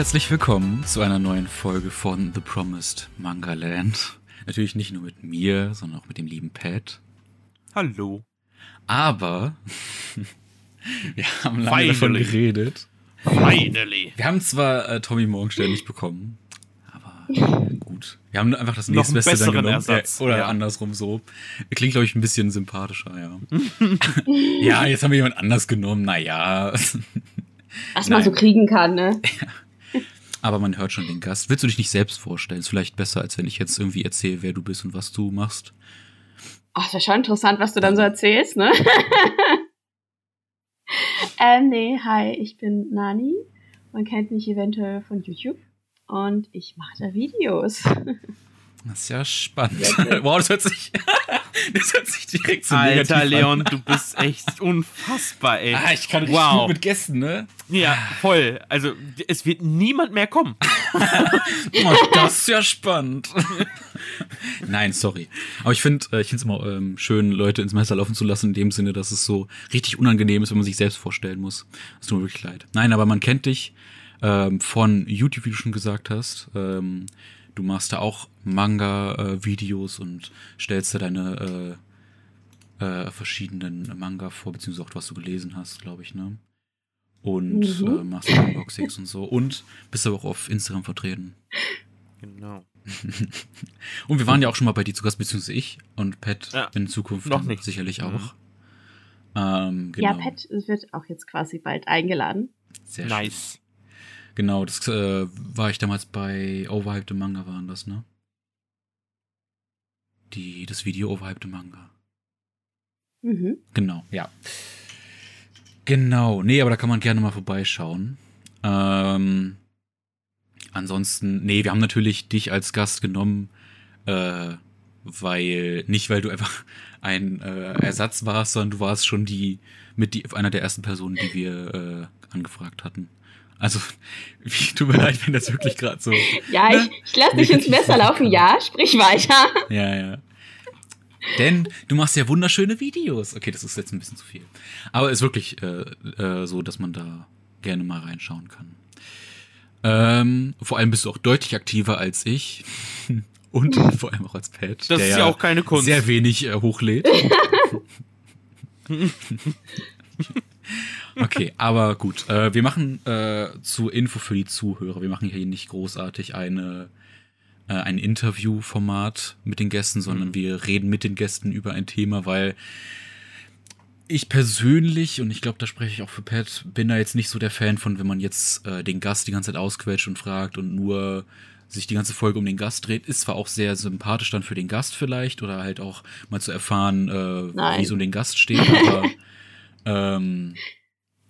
herzlich willkommen zu einer neuen Folge von The Promised Manga Land. Natürlich nicht nur mit mir, sondern auch mit dem lieben Pat. Hallo. Aber wir haben lange Finally. davon geredet. Finally. Wir haben zwar äh, Tommy Morgenstern nicht bekommen, aber gut. Wir haben einfach das nächstbeste dann genommen. Ersatz. oder ja. andersrum so. Klingt, glaube ich, ein bisschen sympathischer, ja. ja, jetzt haben wir jemand anders genommen, naja. Was man so kriegen kann, ne? Aber man hört schon den Gast. Willst du dich nicht selbst vorstellen? Ist vielleicht besser, als wenn ich jetzt irgendwie erzähle, wer du bist und was du machst. Ach, das ist schon interessant, was du dann so erzählst, ne? ähm, nee, hi, ich bin Nani. Man kennt mich eventuell von YouTube. Und ich mache da Videos. Das ist ja spannend. wow, das hört sich, das hört sich direkt so Alter, Leon, du bist echt unfassbar, ey. Ah, ich kann richtig wow. gut mit Gästen, ne? Ja, voll. Also, es wird niemand mehr kommen. oh, das ist ja spannend. Nein, sorry. Aber ich finde äh, ich finde es immer ähm, schön, Leute ins Messer laufen zu lassen, in dem Sinne, dass es so richtig unangenehm ist, wenn man sich selbst vorstellen muss. Es tut mir wirklich leid. Nein, aber man kennt dich ähm, von YouTube, wie du schon gesagt hast. Ähm, Du machst da auch Manga-Videos und stellst da deine äh, äh, verschiedenen Manga vor, beziehungsweise auch was du gelesen hast, glaube ich, ne? Und mhm. äh, machst Unboxings und so. Und bist aber auch auf Instagram vertreten. Genau. und wir waren ja auch schon mal bei dir zu Gast, beziehungsweise ich und Pat ja, in Zukunft noch nicht. sicherlich mhm. auch. Ähm, genau. Ja, Pat wird auch jetzt quasi bald eingeladen. Sehr nice. Genau, das äh, war ich damals bei Overhyped Manga waren das, ne? Die, das Video Overhyped Manga. Mhm. Genau, ja. Genau, nee, aber da kann man gerne mal vorbeischauen. Ähm, ansonsten, nee, wir haben natürlich dich als Gast genommen, äh, weil, nicht weil du einfach ein äh, Ersatz warst, sondern du warst schon die, mit die, einer der ersten Personen, die wir äh, angefragt hatten. Also, wie, tut mir leid, wenn das wirklich gerade so. Ja, ich, ich lasse dich ins Messer laufen. Ja, sprich weiter. Ja, ja. Denn du machst ja wunderschöne Videos. Okay, das ist jetzt ein bisschen zu viel. Aber ist wirklich äh, äh, so, dass man da gerne mal reinschauen kann. Ähm, vor allem bist du auch deutlich aktiver als ich. Und vor allem auch als Pat. Das ist ja, ja auch keine Kunst. Sehr wenig äh, hochlädt. Okay, aber gut. Äh, wir machen äh, zur Info für die Zuhörer. Wir machen hier nicht großartig eine äh, ein Interviewformat mit den Gästen, sondern mhm. wir reden mit den Gästen über ein Thema, weil ich persönlich, und ich glaube, da spreche ich auch für Pat, bin da jetzt nicht so der Fan von, wenn man jetzt äh, den Gast die ganze Zeit ausquetscht und fragt und nur sich die ganze Folge um den Gast dreht, ist zwar auch sehr sympathisch dann für den Gast vielleicht oder halt auch mal zu erfahren, äh, wie es um den Gast steht, aber ähm,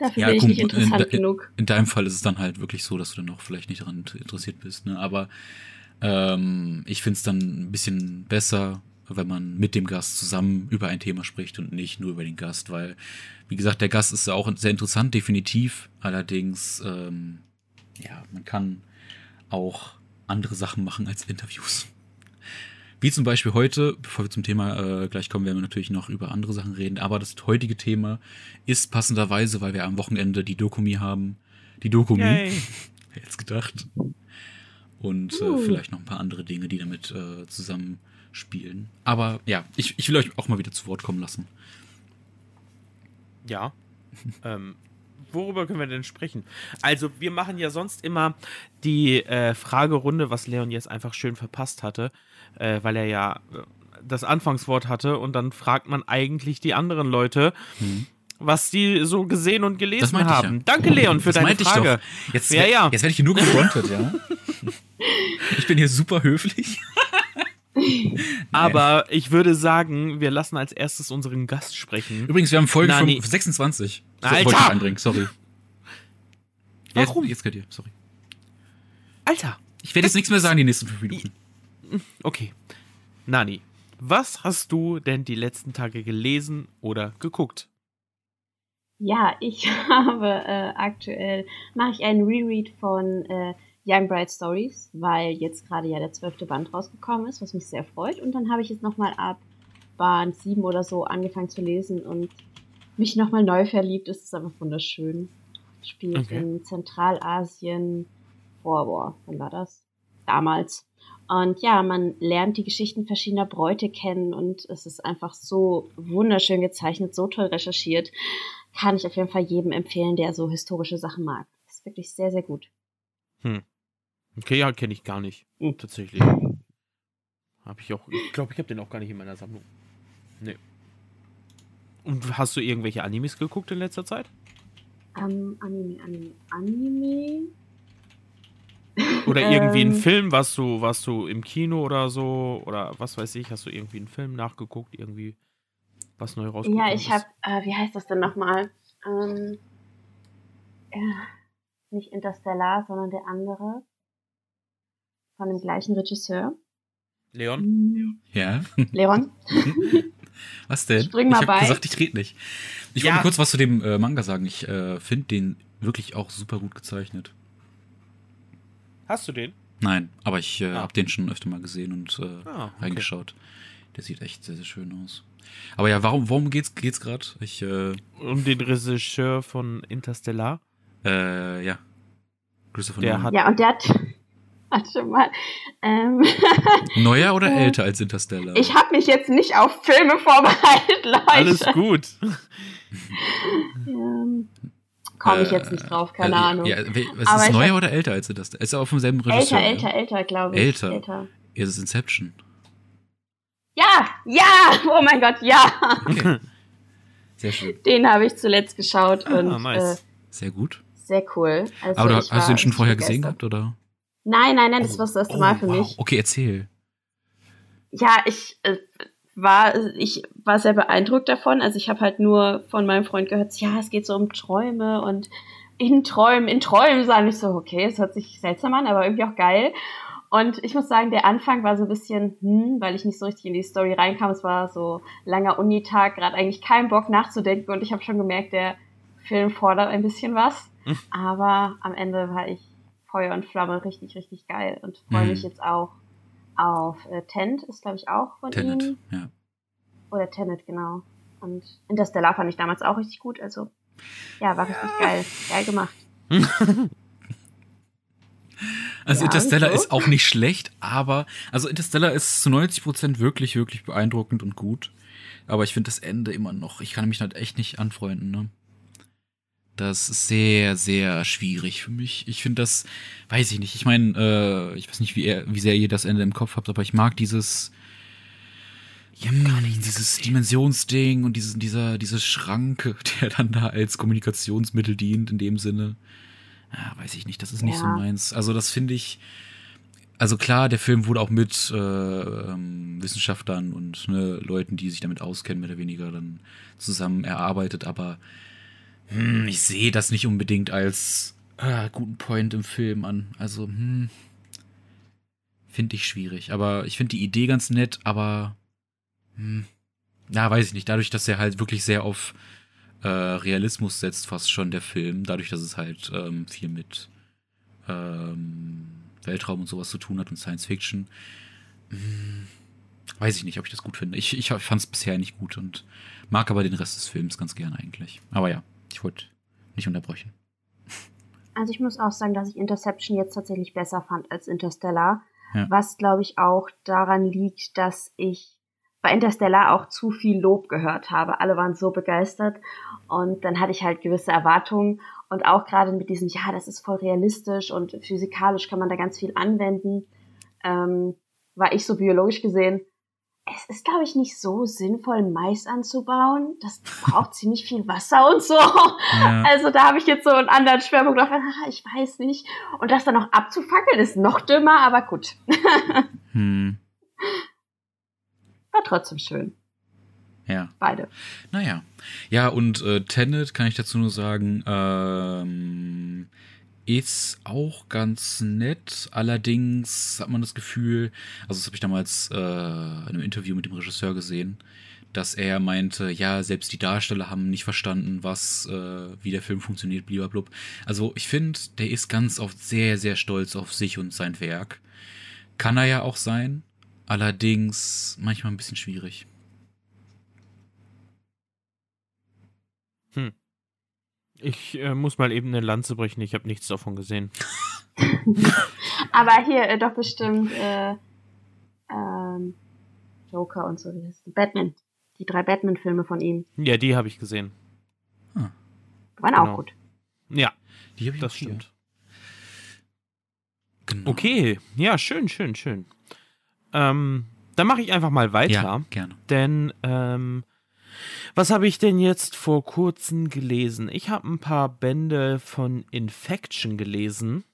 Dafür ja, bin ich nicht interessant in, genug. In deinem Fall ist es dann halt wirklich so, dass du dann noch vielleicht nicht daran interessiert bist. Ne? Aber ähm, ich finde es dann ein bisschen besser, wenn man mit dem Gast zusammen über ein Thema spricht und nicht nur über den Gast, weil, wie gesagt, der Gast ist ja auch sehr interessant, definitiv. Allerdings, ähm, ja, man kann auch andere Sachen machen als Interviews. Wie zum Beispiel heute, bevor wir zum Thema äh, gleich kommen, werden wir natürlich noch über andere Sachen reden. Aber das heutige Thema ist passenderweise, weil wir am Wochenende die Dokumi haben. Die Dokumi. Wer jetzt gedacht? Und äh, uh. vielleicht noch ein paar andere Dinge, die damit äh, zusammenspielen. Aber ja, ich, ich will euch auch mal wieder zu Wort kommen lassen. Ja. ähm, worüber können wir denn sprechen? Also, wir machen ja sonst immer die äh, Fragerunde, was Leon jetzt einfach schön verpasst hatte äh, weil er ja äh, das Anfangswort hatte und dann fragt man eigentlich die anderen Leute. Mhm was die so gesehen und gelesen haben. Ja. Danke, Leon, für das deine Frage. Jetzt, ja, ja. jetzt werde ich hier nur gefrontet, ja. ich bin hier super höflich. Aber ich würde sagen, wir lassen als erstes unseren Gast sprechen. Übrigens, wir haben Folge Nani. 26. So, Alter! Wollte ich einbringen, sorry. Warum? Jetzt, jetzt könnt ihr, sorry. Alter! Ich werde jetzt nichts mehr sagen die nächsten fünf Minuten. Okay. Nani, was hast du denn die letzten Tage gelesen oder geguckt? Ja, ich habe äh, aktuell, mache ich einen Reread von äh, Young Bright Stories, weil jetzt gerade ja der zwölfte Band rausgekommen ist, was mich sehr freut. Und dann habe ich jetzt nochmal ab Band 7 oder so angefangen zu lesen und mich nochmal neu verliebt. Es ist einfach wunderschön. Spielt okay. in Zentralasien, vor, boah, wann war das? Damals. Und ja, man lernt die Geschichten verschiedener Bräute kennen und es ist einfach so wunderschön gezeichnet, so toll recherchiert. Kann ich auf jeden Fall jedem empfehlen, der so historische Sachen mag. Ist wirklich sehr, sehr gut. Hm. Okay, ja, kenne ich gar nicht. Hm. Tatsächlich. Habe ich auch. Ich glaube, ich habe den auch gar nicht in meiner Sammlung. Nee. Und hast du irgendwelche Animes geguckt in letzter Zeit? Ähm, Anime, Anime, Anime. Oder irgendwie einen Ähm. Film, warst du, warst du im Kino oder so? Oder was weiß ich, hast du irgendwie einen Film nachgeguckt, irgendwie was neu rausgekommen Ja, ich habe, äh, wie heißt das denn nochmal? Ähm, äh, nicht Interstellar, sondern der andere. Von dem gleichen Regisseur. Leon? Hm, Ja? Leon? Was denn? Spring mal ich habe bei. gesagt, ich rede nicht. Ich Ja. wollte kurz was zu dem äh, Manga sagen. Ich äh, finde den wirklich auch super gut gezeichnet. Hast du den? Nein, aber ich äh, Ah. habe den schon öfter mal gesehen und äh, Ah, okay. reingeschaut. Der sieht echt sehr, sehr schön aus. Aber ja, warum, warum geht's, geht's gerade? Ich, äh, Und den Regisseur von Interstellar? äh, ja. Christopher Der Nolan. hat- Ja, und der hat, warte mal, ähm, Neuer oder Äh, älter als Interstellar? ich habe mich jetzt nicht auf Filme vorbereitet, Leute. Alles gut. Ähm, Komme ich jetzt nicht drauf, keine äh, Ahnung. Ja, es Aber ist ich neuer oder älter als Interstellar? Ist er auch vom selben Regisseur? älter, ja? älter, älter, glaube ich. Älter. älter. Ja, das ist Inception. Ja, ja, oh mein Gott, ja. Okay. Sehr schön. Den habe ich zuletzt geschaut Ah, und nice. äh, Sehr gut. sehr cool. Also Aber hast du den schon vorher gesehen begeistert. gehabt, oder? Nein, nein, nein, das war das erste Mal für wow. mich. Okay, erzähl. Ja, ich äh, war ich war sehr beeindruckt davon. Also ich habe halt nur von meinem Freund gehört, ja, es geht so um Träume und in Träumen, in Träumen sagen ich so, okay, es hört sich seltsam an, aber irgendwie auch geil. Und ich muss sagen, der Anfang war so ein bisschen, hm, weil ich nicht so richtig in die Story reinkam. Es war so langer Unitag, gerade eigentlich keinen Bock nachzudenken und ich habe schon gemerkt, der Film fordert ein bisschen was. Hm. Aber am Ende war ich Feuer und Flamme richtig, richtig geil und freue Mhm. mich jetzt auch auf äh, Tent, ist glaube ich auch von Tenet, ihm. ja. Oder Tenet, genau. Und Interstellar fand ich damals auch richtig gut, also ja, war richtig geil. Geil gemacht. Also Ja, Interstellar so. ist auch nicht schlecht, aber also Interstellar ist zu 90% wirklich, wirklich beeindruckend und gut. Aber ich finde das Ende immer noch, ich kann mich halt echt nicht anfreunden, ne? Das ist sehr, sehr schwierig für mich. Ich finde das, weiß ich nicht. Ich meine, äh, ich weiß nicht, wie, er, wie sehr ihr das Ende im Kopf habt, aber ich mag dieses, hm, dieses Dimensionsding und dieses, dieser, diese Schranke, der dann da als Kommunikationsmittel dient in dem Sinne. Ja, weiß ich nicht, das ist nicht so Ja. meins. Also das finde ich, also klar, der Film wurde auch mit äh, ähm, Wissenschaftlern und ne, Leuten, die sich damit auskennen, mehr oder weniger dann zusammen erarbeitet, aber hm, ich sehe das nicht unbedingt als äh, guten Point im Film an. Also, hm, finde ich schwierig. Aber ich finde die Idee ganz nett, aber hm, ja, weiß ich nicht. Dadurch, dass er halt wirklich sehr auf äh, Realismus setzt, fast schon der Film, dadurch, dass es halt ähm, viel mit ähm, Weltraum und sowas zu tun hat und Science Fiction, hm, weiß ich nicht, ob ich das gut finde. Ich, ich fand es bisher nicht gut und mag aber den Rest des Films ganz gern eigentlich. Aber ja, ich wollte nicht unterbrechen. Also ich muss auch sagen, dass ich Interception jetzt tatsächlich besser fand als Interstellar. Ja. Was, glaube ich, auch daran liegt, dass ich bei Interstellar auch zu viel Lob gehört habe. Alle waren so begeistert und dann hatte ich halt gewisse Erwartungen und auch gerade mit diesem, ja, das ist voll realistisch und physikalisch kann man da ganz viel anwenden, ähm, war ich so biologisch gesehen, es ist, glaube ich, nicht so sinnvoll, Mais anzubauen. Das braucht ziemlich viel Wasser und so. Ja. Also da habe ich jetzt so einen anderen Schwerpunkt drauf. Ich weiß nicht. Und das dann noch abzufackeln ist noch dümmer, aber gut. Hm, War trotzdem schön. ja. Beide. Naja. Ja, und äh, Tenet kann ich dazu nur sagen, ähm, ist auch ganz nett. Allerdings hat man das Gefühl, also das habe ich damals äh, in einem Interview mit dem Regisseur gesehen, dass er meinte, ja, selbst die Darsteller haben nicht verstanden, was, äh, wie der Film funktioniert, blablabla. Also ich finde, der ist ganz oft sehr, sehr stolz auf sich und sein Werk. Kann er ja auch sein, allerdings manchmal ein bisschen schwierig. Ich äh, muss mal eben eine Lanze brechen, ich habe nichts davon gesehen. Aber hier äh, doch bestimmt äh, ähm, Joker und so, wie heißt die? Batman. Die drei Batman-Filme von ihm. Ja, die habe ich gesehen. Waren Genau. auch gut. Ja, Die habe ich das stimmt. Genau. Okay, ja, schön, schön, schön. Ähm, dann mache ich einfach mal weiter. Ja, gerne. Denn, ähm, was habe ich denn jetzt vor kurzem gelesen? Ich habe ein paar Bände von Infection gelesen.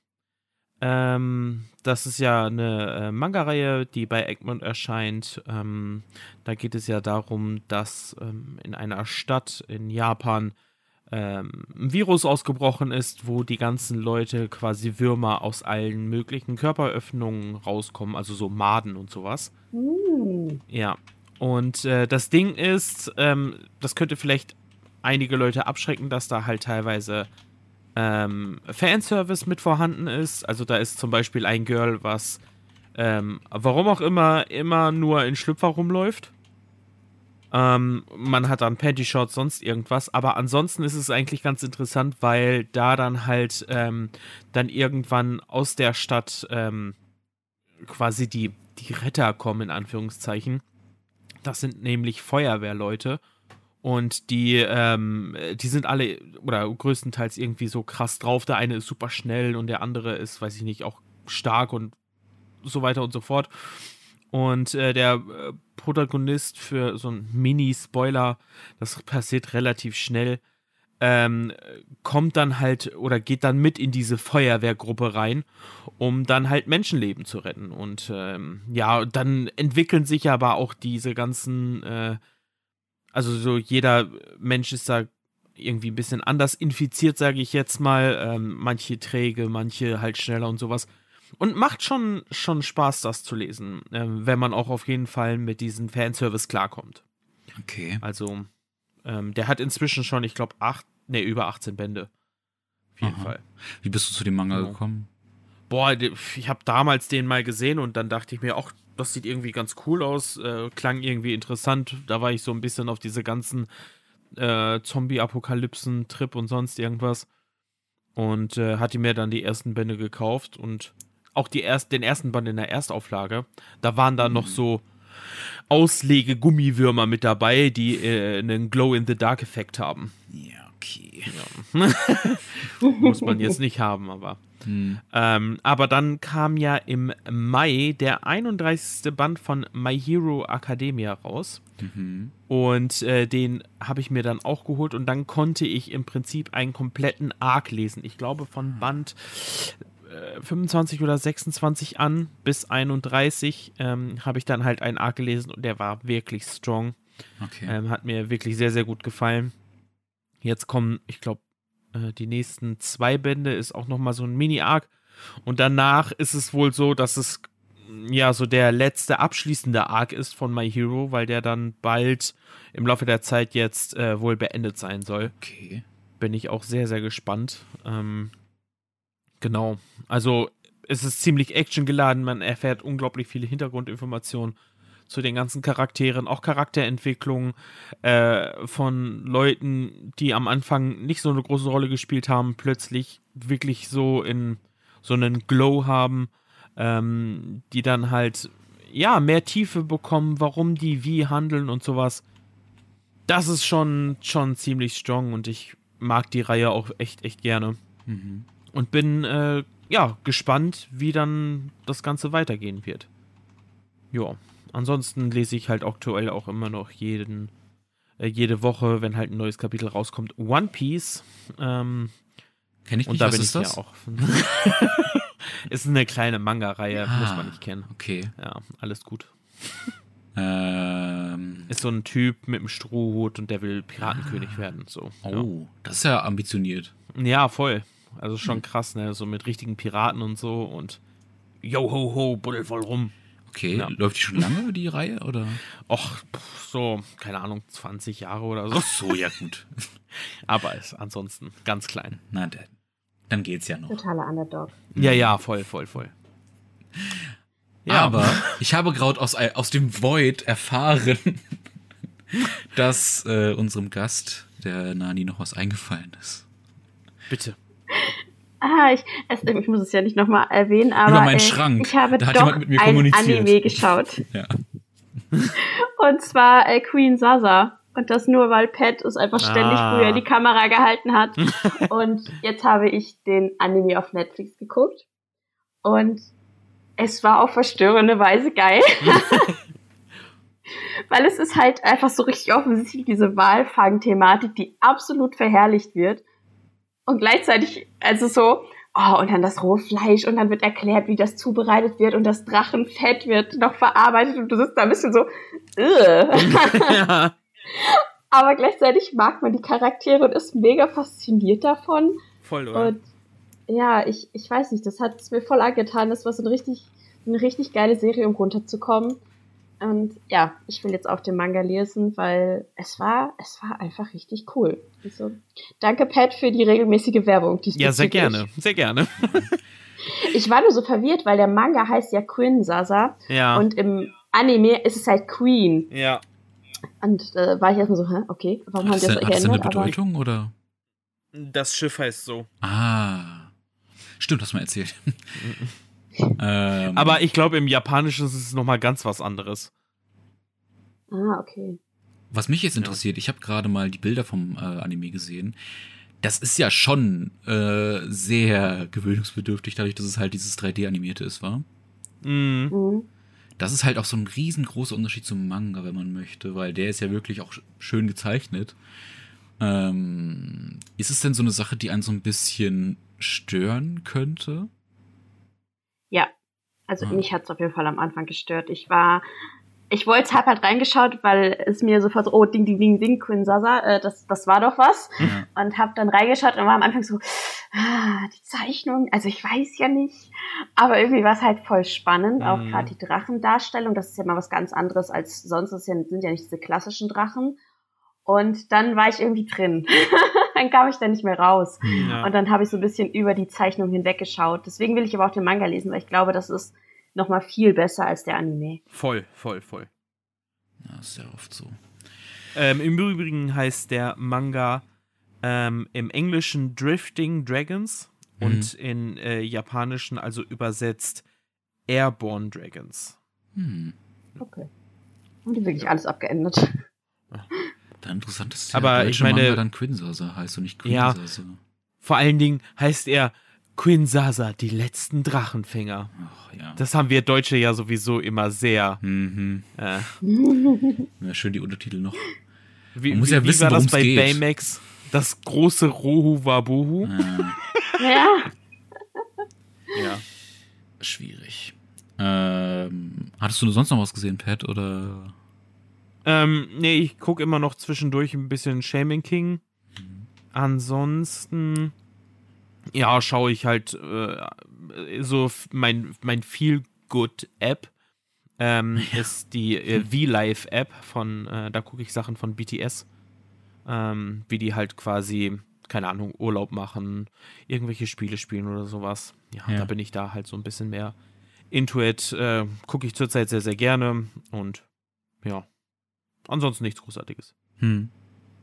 Ähm, das ist ja eine äh, Manga-Reihe, die bei Egmont erscheint. Ähm, da geht es ja darum, dass ähm, in einer Stadt in Japan ähm, ein Virus ausgebrochen ist, wo die ganzen Leute quasi Würmer aus allen möglichen Körperöffnungen rauskommen, also so Maden und sowas. Hm. Ja. Und äh, das Ding ist, ähm, das könnte vielleicht einige Leute abschrecken, dass da halt teilweise ähm, Fanservice mit vorhanden ist. Also da ist zum Beispiel ein Girl, was ähm, warum auch immer immer nur in Schlüpfer rumläuft. Ähm, man hat dann Panty-Shots, sonst irgendwas. Aber ansonsten ist es eigentlich ganz interessant, weil da dann halt ähm, dann irgendwann aus der Stadt ähm, quasi die, die Retter kommen, in Anführungszeichen. Das sind nämlich Feuerwehrleute. Und die, ähm, die sind alle, oder größtenteils irgendwie so krass drauf. Der eine ist super schnell und der andere ist, weiß ich nicht, auch stark und so weiter und so fort. Und äh, der äh, Protagonist für so ein Mini-Spoiler, das passiert relativ schnell, ähm, kommt dann halt oder geht dann mit in diese Feuerwehrgruppe rein, um dann halt Menschenleben zu retten. Und ähm, ja, dann entwickeln sich aber auch diese ganzen, äh, also so jeder Mensch ist da irgendwie ein bisschen anders infiziert, sage ich jetzt mal. Ähm, manche träge, manche halt schneller und sowas. Und macht schon, schon Spaß, das zu lesen, ähm, wenn man auch auf jeden Fall mit diesem Fanservice klarkommt. Okay. Also, ähm, der hat inzwischen schon, ich glaube, acht, nee, über 18 Bände. Auf jeden Aha. Fall. Wie bist du zu dem Manga Ja. gekommen? Boah, ich habe damals den mal gesehen und dann dachte ich mir, auch das sieht irgendwie ganz cool aus, äh, klang irgendwie interessant. Da war ich so ein bisschen auf diese ganzen äh, Zombie-Apokalypsen-Trip und sonst irgendwas. Und äh, hatte mir dann die ersten Bände gekauft und auch die erst, den ersten Band in der Erstauflage. Da waren dann noch so Auslege-Gummiwürmer mit dabei, die äh, einen Glow-in-the-Dark-Effekt haben. Ja, okay. Muss man jetzt nicht haben, aber. Hm. Ähm, aber dann kam ja im Mai der 31. Band von My Hero Academia raus. Mhm. Und äh, den habe ich mir dann auch geholt und dann konnte ich im Prinzip einen kompletten Arc lesen. Ich glaube von Band äh, 25 oder 26 an bis 31 ähm, habe ich dann halt einen Arc gelesen und der war wirklich strong. Okay. Ähm, hat mir wirklich sehr, sehr gut gefallen. Jetzt kommen, ich glaube, äh, die nächsten zwei Bände ist auch nochmal so ein Mini-Arc. Und danach ist es wohl so, dass es mm, ja so der letzte abschließende Arc ist von My Hero, weil der dann bald im Laufe der Zeit jetzt äh, wohl beendet sein soll. okay. Bin ich auch sehr, sehr gespannt. Ähm, genau. Also es ist ziemlich actiongeladen. Man erfährt unglaublich viele Hintergrundinformationen zu den ganzen Charakteren, auch Charakterentwicklung äh, von Leuten, die am Anfang nicht so eine große Rolle gespielt haben, plötzlich wirklich so in so einen Glow haben, ähm, die dann halt ja mehr Tiefe bekommen, warum die wie handeln und sowas. Das ist schon schon ziemlich strong und ich mag die Reihe auch echt echt gerne Mhm. Und bin äh, ja gespannt, wie dann das Ganze weitergehen wird. Ja, ansonsten lese ich halt aktuell auch immer noch jeden äh, jede Woche, wenn halt ein neues Kapitel rauskommt, One Piece. Ähm, Kenn ich und nicht, da was bin ist ich das? ja auch. ist eine kleine Manga-Reihe, muss man Ah. nicht kennen. Okay. Ja, alles gut. Ähm, Ist so ein Typ mit einem Strohhut und der will Piratenkönig werden. So. oh, das ist ja ambitioniert. Ja. ja, voll. Also schon krass, ne? So mit richtigen Piraten und so und yo ho ho, buddel voll rum. Okay, Ja. läuft die schon lange, die Reihe, oder? Och, so, keine Ahnung, 20 Jahre oder so. Ach so, ja gut. Aber ist ansonsten ganz klein. Na, dann, dann geht's ja noch. Totaler Underdog. Ja, ja, voll, voll, voll. Ja, Aber ich habe gerade aus, aus dem Void erfahren, dass äh, unserem Gast, der Nani, noch was eingefallen ist. bitte. Ah, ich, es, ich muss es ja nicht nochmal erwähnen, aber Über meinen äh, Schrank. ich habe Da hat doch jemand mit mir ein. Anime geschaut. Ja. Und zwar äh, Queen Sasa. Und das nur, weil Pat es einfach ständig Ah. früher die Kamera gehalten hat. und jetzt habe ich den Anime auf Netflix geguckt. Und es war auf verstörende Weise geil. weil es ist halt einfach so richtig offensichtlich diese Walfang-Thematik, die absolut verherrlicht wird. Und gleichzeitig, also so, oh, und dann das rohe Fleisch und dann wird erklärt, wie das zubereitet wird und das Drachenfett wird noch verarbeitet und du sitzt da ein bisschen so, Ugh. ja. aber gleichzeitig mag man die Charaktere und ist mega fasziniert davon. Voll, oder? Und ja, ich, ich weiß nicht, das hat es mir voll angetan. Das war so eine richtig, eine richtig geile Serie, um runterzukommen. Und ja, ich will jetzt auch den Manga lesen, weil es war, es war einfach richtig cool. Also, danke, Pat, für die regelmäßige Werbung. ja, sehr gerne. Sehr gerne. Ich war nur so verwirrt, weil der Manga heißt ja Queen Sasa Ja. und im Anime ist es halt Queen. ja. Und äh, war ich erstmal so, hä, okay, warum haben die das, denn, hat das eine geändert? Aber Bedeutung oder? Das Schiff heißt so. Ah. Stimmt, hast du mal erzählt. ähm, Aber ich glaube, im Japanischen ist es nochmal ganz was anderes. ah, okay. Was mich jetzt interessiert, ich habe gerade mal die Bilder vom äh, Anime gesehen. Das ist ja schon äh, sehr gewöhnungsbedürftig, dadurch, dass es halt dieses 3D-animierte ist, war. Mhm. Mhm. Das ist halt auch so ein riesengroßer Unterschied zum Manga, wenn man möchte, weil der ist ja wirklich auch sch- schön gezeichnet. Ähm, ist es denn so eine Sache, die einen so ein bisschen stören könnte? Ja, also Ah. mich hat's auf jeden Fall am Anfang gestört. Ich war, ich wollte hab halt reingeschaut, weil es mir sofort so, oh, ding, ding, ding, ding, Queen Sasa, äh, das, das war doch was. Ja. Und hab dann reingeschaut und war am Anfang so, ah, die Zeichnung, also ich weiß ja nicht, aber irgendwie war es halt voll spannend, auch Mhm. gerade die Drachendarstellung, das ist ja mal was ganz anderes als sonst, das sind ja nicht diese klassischen Drachen. Und dann war ich irgendwie drin. dann kam ich da nicht mehr raus. Hm. Ja. Und dann habe ich so ein bisschen über die Zeichnung hinweggeschaut. Deswegen will ich aber auch den Manga lesen, weil ich glaube, das ist noch mal viel besser als der Anime. Voll, voll, voll. ja, ist sehr oft so. Ähm, Im Übrigen heißt der Manga ähm, im Englischen Drifting Dragons Mhm. und in äh, Japanischen also übersetzt Airborne Dragons. Hm. Okay. Und die wirklich alles abgeändert. Der Aber deutsche ich meine- Manga dann Quinsasa heißt und nicht Ja. Quinsasa. Vor allen Dingen heißt er Queen Sasa, die letzten Drachenfänger. Ach ja. Das haben wir Deutsche ja sowieso immer sehr. mhm. Äh, Ja, schön die Untertitel noch. wie, Man muss wie, ja wie wissen, war das bei geht. Baymax? Das große Rohu Wabuhu? Ja, ja. Ja. schwierig. Ähm, hattest du sonst noch was gesehen, Pat? Oder? Ähm, nee, ich gucke immer noch zwischendurch ein bisschen Shaming King. Ansonsten, ja, schaue ich halt äh, so mein, mein Feel-Good-App. Ähm, ist die äh, V-Live-App von, äh, da gucke ich Sachen von BTS. Ähm, wie die halt quasi, keine Ahnung, Urlaub machen, irgendwelche Spiele spielen oder sowas. Ja, Ja. da bin ich da halt so ein bisschen mehr into it. Äh, gucke ich zurzeit sehr, sehr gerne und ja. Ansonsten nichts Großartiges. Hm.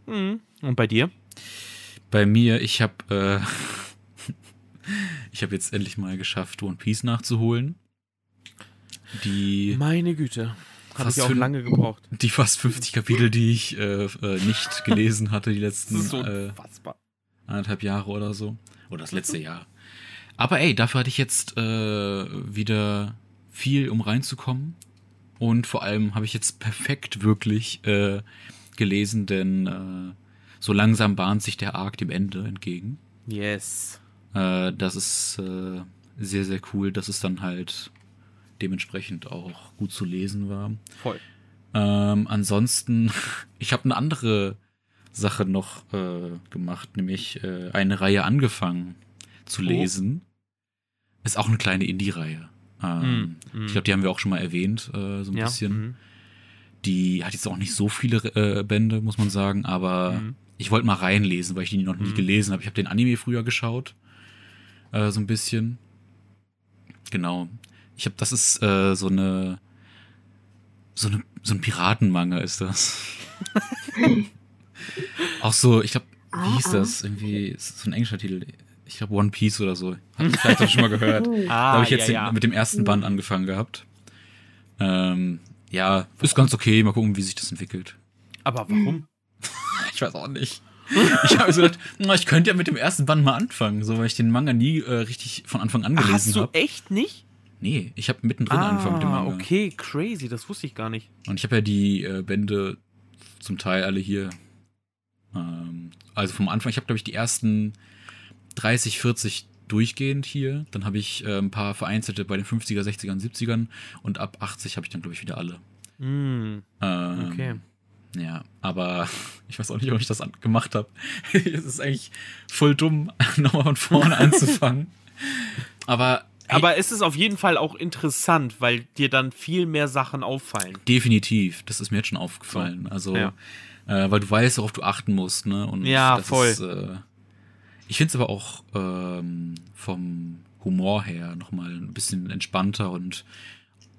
Mhm. Und bei dir? Bei mir, ich habe äh, ich habe jetzt endlich mal geschafft, One Piece nachzuholen. Die, Meine Güte. Habe ich auch lange gebraucht. die fast 50 Kapitel, die ich äh, äh, nicht gelesen hatte, die letzten so äh, anderthalb Jahre oder so. Oder das letzte Jahr. Aber ey, dafür hatte ich jetzt äh, wieder viel, um reinzukommen. Und vor allem habe ich jetzt perfekt wirklich äh, gelesen, denn äh, so langsam bahnt sich der Arc dem Ende entgegen. Yes. Äh, das ist äh, sehr, sehr cool, dass es dann halt dementsprechend auch gut zu lesen war. Voll. Ähm, ansonsten, ich habe eine andere Sache noch äh, gemacht, nämlich äh, eine Reihe angefangen zu Oh. lesen. Ist auch eine kleine Indie-Reihe. Ähm, Mm, mm. Ich glaube, die haben wir auch schon mal erwähnt, äh, so ein ja. bisschen. mhm. Die hat jetzt auch nicht so viele äh, Bände, muss man sagen, aber Mhm. ich wollte mal reinlesen, weil ich die noch nie Mhm. gelesen habe. Ich habe den Anime früher geschaut, äh, so ein bisschen. Genau. Ich habe, das ist äh, so eine, so eine, so ein Piratenmanga ist das. auch so, ich glaube, wie Ah, hieß ah. das? Irgendwie ist so ein englischer Titel. Ich glaube One Piece oder so. Hat vielleicht auch schon mal gehört. Hm. da Ah, habe ich jetzt ja, ja. Den, mit dem ersten Band angefangen gehabt. Ähm, ja, ist ganz okay. Mal gucken, wie sich das entwickelt. Aber warum? Ich weiß auch nicht. Ich habe so gedacht, na, ich könnte ja mit dem ersten Band mal anfangen, so weil ich den Manga nie äh, richtig von Anfang an Ach, gelesen hast du habe. echt nicht? Nee, ich habe mittendrin angefangen mit dem ah, Manga. okay, crazy, das wusste ich gar nicht. Und ich habe ja die äh, Bände zum Teil alle hier. Ähm, also vom Anfang, ich habe glaube ich die ersten 30, 40 durchgehend hier. Dann habe ich äh, ein paar vereinzelte bei den 50er, 60ern, 70ern und ab 80 habe ich dann glaube ich wieder alle. Hm, Ähm, okay. Ja, aber ich weiß auch nicht, ob ich das gemacht habe. es ist eigentlich voll dumm, nochmal von vorne anzufangen. Aber hey, Aber es ist auf jeden Fall auch interessant, weil dir dann viel mehr Sachen auffallen. definitiv, das ist mir jetzt schon aufgefallen. Also, Ja. äh, weil du weißt, worauf du achten musst, ne? Und Ja, das voll. Ist, äh, ich finde es aber auch ähm, vom Humor her nochmal ein bisschen entspannter und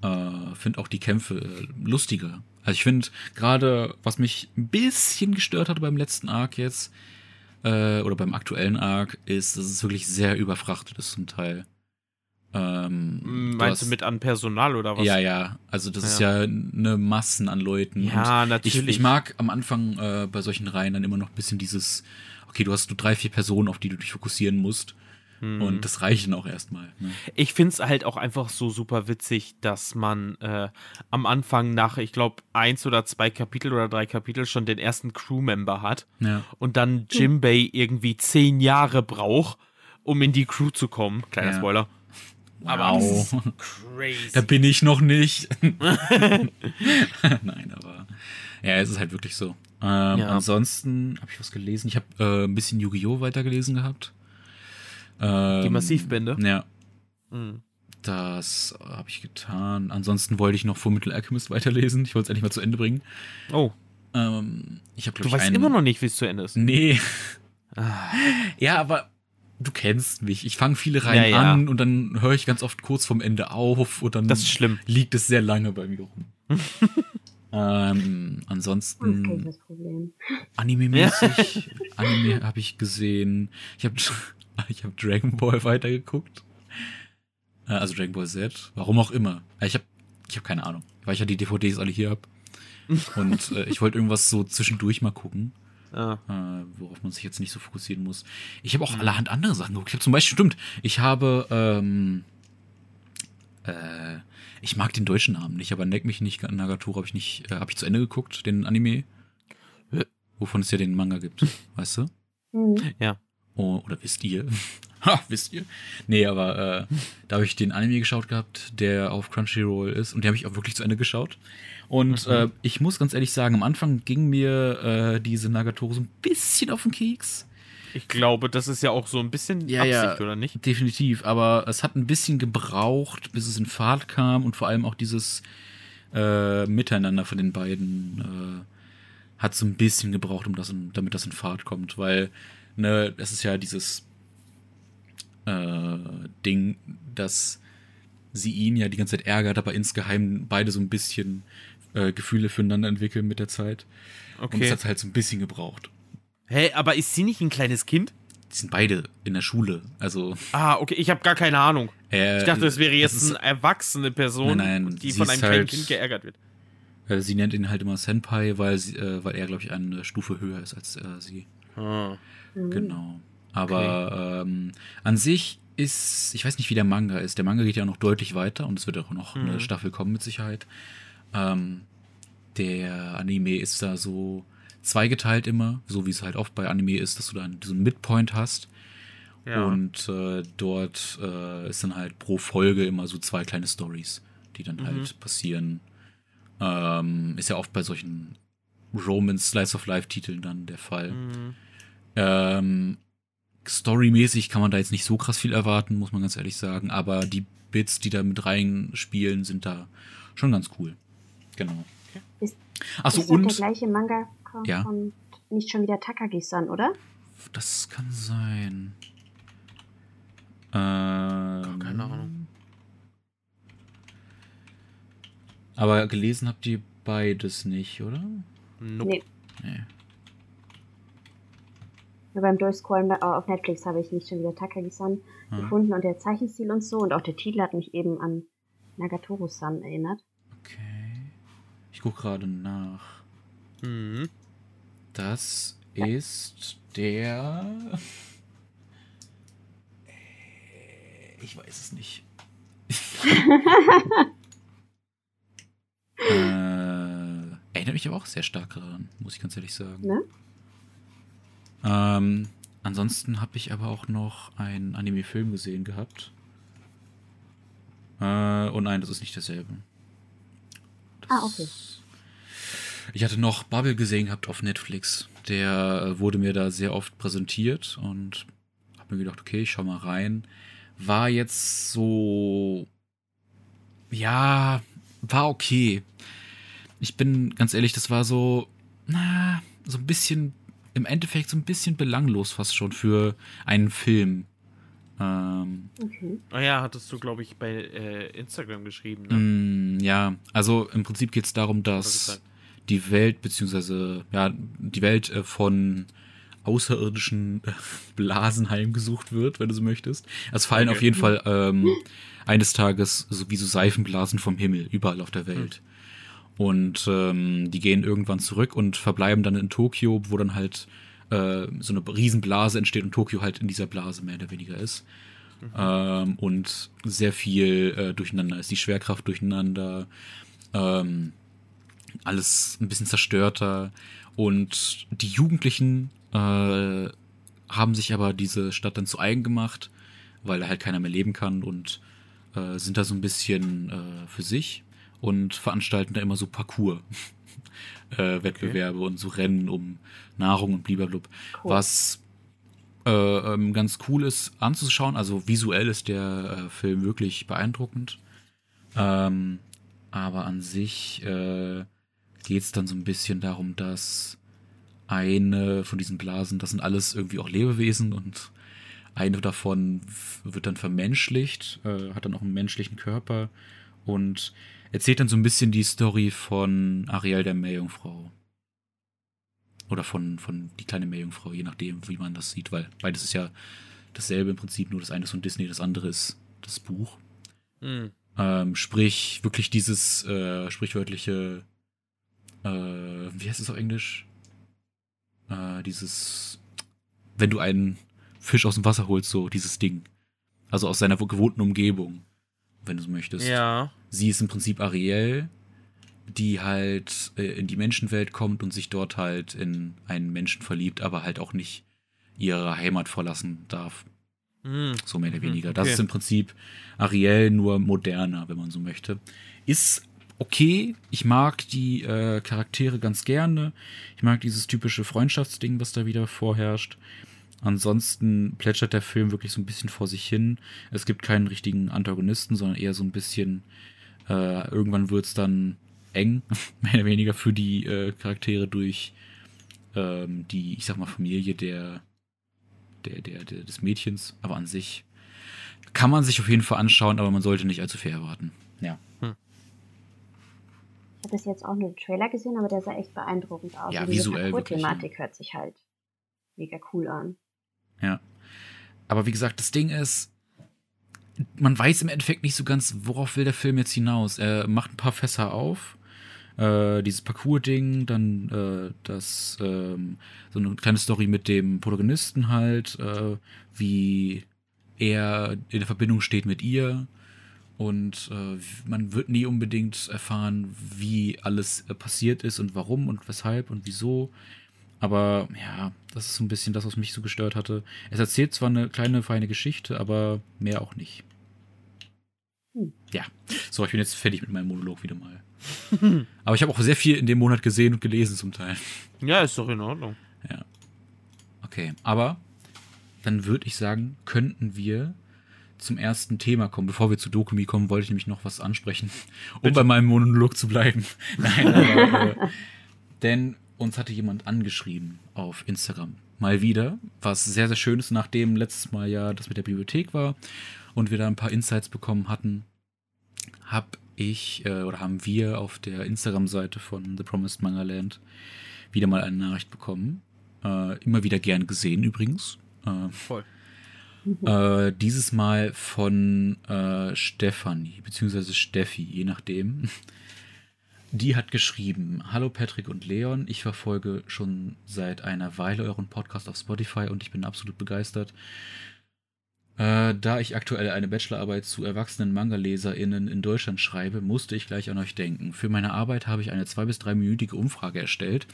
äh, finde auch die Kämpfe äh, lustiger. Also ich finde gerade, was mich ein bisschen gestört hatte beim letzten Arc jetzt, äh, oder beim aktuellen Arc, ist, dass es wirklich sehr überfrachtet ist zum Teil. Ähm, Hm, Meinst du hast- mit an Personal oder was? Ja, ja. Also das ist ja eine Massen an Leuten. Ja, natürlich. Ich, ich mag am Anfang äh, bei solchen Reihen dann immer noch ein bisschen dieses, okay, du hast nur drei, vier Personen, auf die du dich fokussieren musst. Hm. Und das reicht dann auch erstmal. Ne? Ich finde es halt auch einfach so super witzig, dass man äh, am Anfang nach, ich glaube, eins oder zwei Kapitel oder drei Kapitel schon den ersten Crewmember hat Ja. und dann Jimbei irgendwie zehn Jahre braucht, um in die Crew zu kommen. Kleiner Ja. Spoiler. Aber Wow. ist crazy. Da bin ich noch nicht. Nein, aber ja, es ist halt wirklich so. Ähm, Ja. Ansonsten habe ich was gelesen. Ich habe äh, ein bisschen Yu-Gi-Oh! weitergelesen gehabt. Ähm, Die Massivbände? Ja, Mhm. das habe ich getan. Ansonsten wollte ich noch Fullmetal Alchemist weiterlesen. Ich wollte es endlich mal zu Ende bringen. Oh, Ähm, ich habe du glaube ich weißt einen, immer noch nicht, wie es zu Ende ist. Nee. Ah. Ja, aber du kennst mich. Ich fange viele Reihen Ja, ja. an und dann höre ich ganz oft kurz vorm Ende auf und dann Das ist schlimm. liegt es sehr lange bei mir rum. ähm, ich ansonsten das Problem. Anime-mäßig. Anime habe ich gesehen. Ich habe ich hab Dragon Ball weitergeguckt. Äh, Also Dragon Ball Z. Warum auch immer. Äh, Ich habe ich hab keine Ahnung. Weil ich ja die DVDs alle hier hab. Und äh, ich wollte irgendwas so zwischendurch mal gucken Ah. äh, worauf man sich jetzt nicht so fokussieren muss. Ich habe auch allerhand andere Sachen geguckt. Ich habe zum Beispiel, stimmt, ich habe, ähm, äh, ich mag den deutschen Namen nicht, aber Neck mich nicht, Nagatoro habe ich nicht, äh, habe ich zu Ende geguckt, den Anime, wovon es ja den Manga gibt, weißt du? Hm. Oh, oder wisst ihr? ha, wisst ihr? Nee, aber äh, da habe ich den Anime geschaut gehabt, der auf Crunchyroll ist und den habe ich auch wirklich zu Ende geschaut. Und Mhm. äh, ich muss ganz ehrlich sagen, am Anfang ging mir äh, diese Nagatoro so ein bisschen auf den Keks. Ich glaube, das ist ja auch so ein bisschen Ja, Absicht, ja. oder nicht? Definitiv, aber es hat ein bisschen gebraucht, bis es in Fahrt kam und vor allem auch dieses äh, Miteinander von den beiden äh, hat so ein bisschen gebraucht, um das in, damit das in Fahrt kommt, weil ne, es ist ja dieses äh, Ding, dass sie ihn ja die ganze Zeit ärgert, aber insgeheim beide so ein bisschen äh, Gefühle füreinander entwickeln mit der Zeit. Und es Okay. hat halt so ein bisschen gebraucht. Hä, aber ist sie nicht ein kleines Kind? Die sind beide in der Schule, also Ah, okay, ich habe gar keine Ahnung. äh, Ich dachte, das wäre jetzt ist- eine erwachsene Person, Nein, nein, die von einem kleinen halt- Kind geärgert wird. Äh, Sie nennt ihn halt immer Senpai, weil, sie, äh, weil er, glaube ich, eine Stufe höher ist als äh, sie. Ah. Mhm. Genau. Aber ähm, an sich ist, ich weiß nicht, wie der Manga ist. Der Manga geht ja noch deutlich weiter und es wird auch noch Mhm. eine Staffel kommen mit Sicherheit. Ähm, der Anime ist da so zweigeteilt immer, so wie es halt oft bei Anime ist, dass du dann diesen Midpoint hast. Ja. Und äh, dort äh, ist dann halt pro Folge immer so zwei kleine Stories, die dann Mhm. halt passieren. Ähm, ist ja oft bei solchen Romance Slice of Life Titeln dann der Fall. Mhm. Ähm, storymäßig kann man da jetzt nicht so krass viel erwarten, muss man ganz ehrlich sagen. Aber die Bits, die da mit reinspielen, sind da schon ganz cool. Genau. Ist- Achso, ist doch der und gleiche Manga kommt Ja. von nicht schon wieder Takagi-san, oder? das kann sein. Ähm, keine Ahnung. Aber gelesen habt ihr beides nicht, oder? Nope. Nee. Nee. Ja, beim Durchscrollen auf Netflix habe ich nicht schon wieder Takagi-san Ah. gefunden und der Zeichenstil und so und auch der Titel hat mich eben an Nagatoro-san erinnert. Okay. Ich gucke gerade nach. Mhm. Das ist der. Äh, Ich weiß es nicht. äh, erinnert mich aber auch sehr stark daran, muss ich ganz ehrlich sagen. Ne? Ähm, ansonsten habe ich aber auch noch einen Anime-Film gesehen gehabt. Äh, oh nein, das ist nicht derselbe. Das Ah, okay. Ich hatte noch Bubble gesehen gehabt auf Netflix. Der äh, wurde mir da sehr oft präsentiert und habe mir gedacht, okay, ich schau mal rein. War jetzt so. Ja, war okay. Ich bin ganz ehrlich, das war so. Na, so ein bisschen. Im Endeffekt so ein bisschen belanglos fast schon für einen Film. Ähm, Okay. Ah ja, hattest du, glaube ich, bei äh, Instagram geschrieben, ne? Mm, ja, also im Prinzip geht es darum, dass. Die Welt, beziehungsweise ja, die Welt äh, von außerirdischen äh, Blasen heimgesucht wird, wenn du so möchtest. Es fallen Okay. auf jeden Fall ähm, eines Tages so wie so Seifenblasen vom Himmel überall auf der Welt. Und ähm, die gehen irgendwann zurück und verbleiben dann in Tokio, wo dann halt äh, so eine Riesenblase entsteht und Tokio halt in dieser Blase mehr oder weniger ist. Ähm, und sehr viel äh, durcheinander ist. Die Schwerkraft durcheinander, ähm, alles ein bisschen zerstörter. Und die Jugendlichen äh, haben sich aber diese Stadt dann zu eigen gemacht, weil da halt keiner mehr leben kann und äh, sind da so ein bisschen äh, für sich und veranstalten da immer so Parcours. äh, Wettbewerbe und so Rennen um Nahrung und bliblablub. Cool. Was äh, ähm, ganz cool ist anzuschauen. Also visuell ist der äh, Film wirklich beeindruckend. Ähm, aber an sich äh, geht es dann so ein bisschen darum, dass eine von diesen Blasen, das sind alles irgendwie auch Lebewesen und eine davon wird dann vermenschlicht, äh, hat dann auch einen menschlichen Körper und erzählt dann so ein bisschen die Story von Ariel der Meerjungfrau. Oder von, von die kleine Meerjungfrau, je nachdem, wie man das sieht, weil beides ist ja dasselbe im Prinzip, nur das eine ist von Disney, das andere ist das Buch. Mhm. Ähm, sprich, wirklich dieses äh, sprichwörtliche, äh, wie heißt es auf Englisch? Äh, dieses, wenn du einen Fisch aus dem Wasser holst, so dieses Ding. Also aus seiner gewohnten Umgebung, wenn du so möchtest. Ja. Sie ist im Prinzip Ariel, die halt äh, in die Menschenwelt kommt und sich dort halt in einen Menschen verliebt, aber halt auch nicht ihre Heimat verlassen darf. Mhm. So mehr oder Mhm, weniger. Das okay. ist im Prinzip Ariel nur moderner, wenn man so möchte. Ist okay. Ich mag die äh, Charaktere ganz gerne. Ich mag dieses typische Freundschaftsding, was da wieder vorherrscht. Ansonsten plätschert der Film wirklich so ein bisschen vor sich hin. Es gibt keinen richtigen Antagonisten, sondern eher so ein bisschen, äh, irgendwann wird es dann eng, mehr oder weniger für die äh, Charaktere durch ähm, die, ich sag mal, Familie der, der, der, der, des Mädchens. Aber an sich kann man sich auf jeden Fall anschauen, aber man sollte nicht allzu viel erwarten. Ja. Ich habe bis jetzt auch nur den Trailer gesehen, aber der sah echt beeindruckend aus. Ja, Und visuell wirklich, Parcours-Thematik hört sich halt mega cool an. Ja. Aber wie gesagt, das Ding ist, man weiß im Endeffekt nicht so ganz, worauf will der Film jetzt hinaus. Er macht ein paar Fässer auf. Äh, dieses Parcours-Ding, dann äh, das, ähm, so eine kleine Story mit dem Protagonisten halt, äh, wie er in der Verbindung steht mit ihr. Und äh, man wird nie unbedingt erfahren, wie alles äh, passiert ist und warum und weshalb und wieso. Aber ja, das ist so ein bisschen das, was mich so gestört hatte. Es erzählt zwar eine kleine, feine Geschichte, aber mehr auch nicht. Hm. Ja, so, ich bin jetzt fertig mit meinem Monolog wieder mal. aber ich habe auch sehr viel in dem Monat gesehen und gelesen zum Teil. Ja, ist doch in Ordnung. Okay, aber dann würde ich sagen, könnten wir zum ersten Thema kommen. Bevor wir zu Dokumi kommen, wollte ich nämlich noch was ansprechen, um Bitte. bei meinem Monolog zu bleiben. Nein, aber, äh, denn uns hatte jemand angeschrieben auf Instagram. Mal wieder, was sehr, sehr schön ist, nachdem letztes Mal ja das mit der Bibliothek war und wir da ein paar Insights bekommen hatten, hab ich äh, oder haben wir auf der Instagram-Seite von The Promised Manga Land wieder mal eine Nachricht bekommen Äh, immer wieder gern gesehen übrigens. Äh, Voll. Äh, dieses Mal von äh, Stefanie, beziehungsweise Steffi, je nachdem. Die hat geschrieben, Hallo Patrick und Leon, ich verfolge schon seit einer Weile euren Podcast auf Spotify und ich bin absolut begeistert. Äh, da ich aktuell eine Bachelorarbeit zu erwachsenen Manga-LeserInnen in Deutschland schreibe, musste ich gleich an euch denken. Für meine Arbeit habe ich eine zwei- bis dreiminütige Umfrage erstellt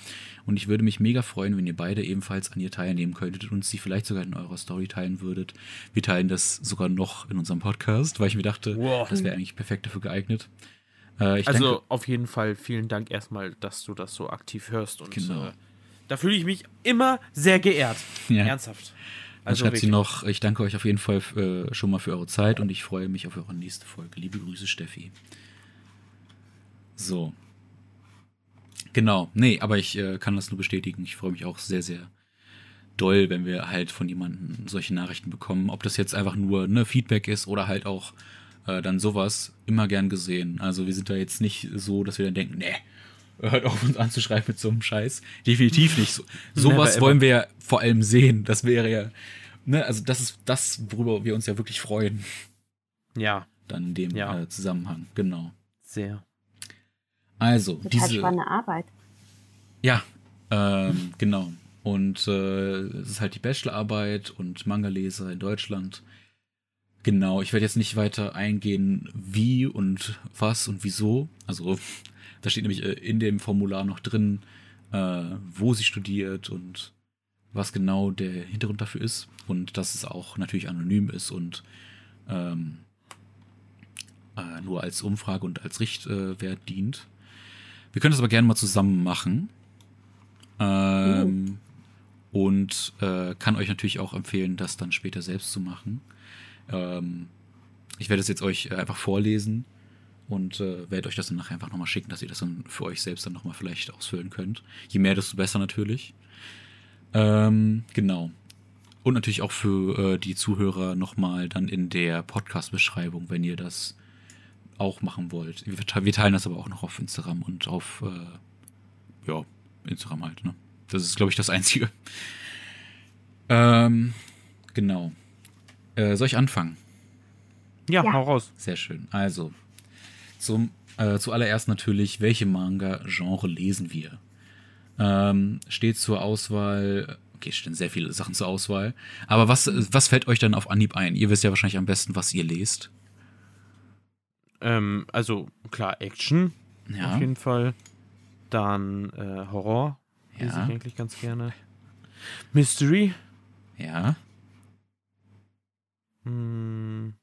und ich würde mich mega freuen, wenn ihr beide ebenfalls an ihr teilnehmen könntet und sie vielleicht sogar in eurer Story teilen würdet. Wir teilen das sogar noch in unserem Podcast, weil ich mir dachte, Wow. das wäre eigentlich perfekt dafür geeignet. Äh, Also denke, auf jeden Fall vielen Dank erstmal, dass du das so aktiv hörst. Und Genau. äh, da fühle ich mich immer sehr geehrt. Ja. Ernsthaft. Also schreibt sie noch, ich danke euch auf jeden Fall äh, schon mal für eure Zeit und ich freue mich auf eure nächste Folge. Liebe Grüße, Steffi. So. Genau. Nee, aber ich äh, kann das nur bestätigen. Ich freue mich auch sehr, sehr doll, wenn wir halt von jemandem solche Nachrichten bekommen. Ob das jetzt einfach nur ne, Feedback ist oder halt auch äh, dann sowas. Immer gern gesehen. Also wir sind da jetzt nicht so, dass wir dann denken, nee, hört auf uns anzuschreiben mit so einem Scheiß. Definitiv nicht. So, sowas wollen wir ja vor allem sehen. Das wäre ja, ne, also das ist das, worüber wir uns ja wirklich freuen. Ja, Dann in dem Ja. äh, Zusammenhang. Genau. sehr. Also, Total diese. spannende Arbeit. Ja, ähm, genau. Und äh, es ist halt die Bachelorarbeit und Manga-Leser in Deutschland. Genau, ich werde jetzt nicht weiter eingehen, wie und was und wieso. Also, da steht nämlich äh, in dem Formular noch drin, äh, wo sie studiert und was genau der Hintergrund dafür ist. Und dass es auch natürlich anonym ist und ähm, äh, nur als Umfrage und als Richtwert dient. Wir können das aber gerne mal zusammen machen. Ähm, Und äh, kann euch natürlich auch empfehlen, das dann später selbst zu machen. Ähm, ich werde es jetzt euch äh, einfach vorlesen und äh, werde euch das dann nachher einfach nochmal schicken, dass ihr das dann für euch selbst dann nochmal vielleicht ausfüllen könnt. Je mehr, desto besser natürlich. Ähm, genau. Und natürlich auch für äh, die Zuhörer nochmal dann in der Podcast-Beschreibung, wenn ihr das auch machen wollt. Wir, wir teilen das aber auch noch auf Instagram und auf, äh, ja, Instagram halt, ne? Das ist, glaube ich, das Einzige. Ähm, genau. Äh, soll ich anfangen? Ja, Ja. hau raus. Sehr schön. Also, zum, äh, zuallererst natürlich, welche Manga-Genre lesen wir? Ähm, steht zur Auswahl, okay, es stehen sehr viele Sachen zur Auswahl, aber was, was fällt euch dann auf Anhieb ein? Ihr wisst ja wahrscheinlich am besten, was ihr lest. Ähm, also klar, Action Ja. auf jeden Fall. Dann äh, Horror lese Ja. ich eigentlich ganz gerne. Mystery. Ja. Hm.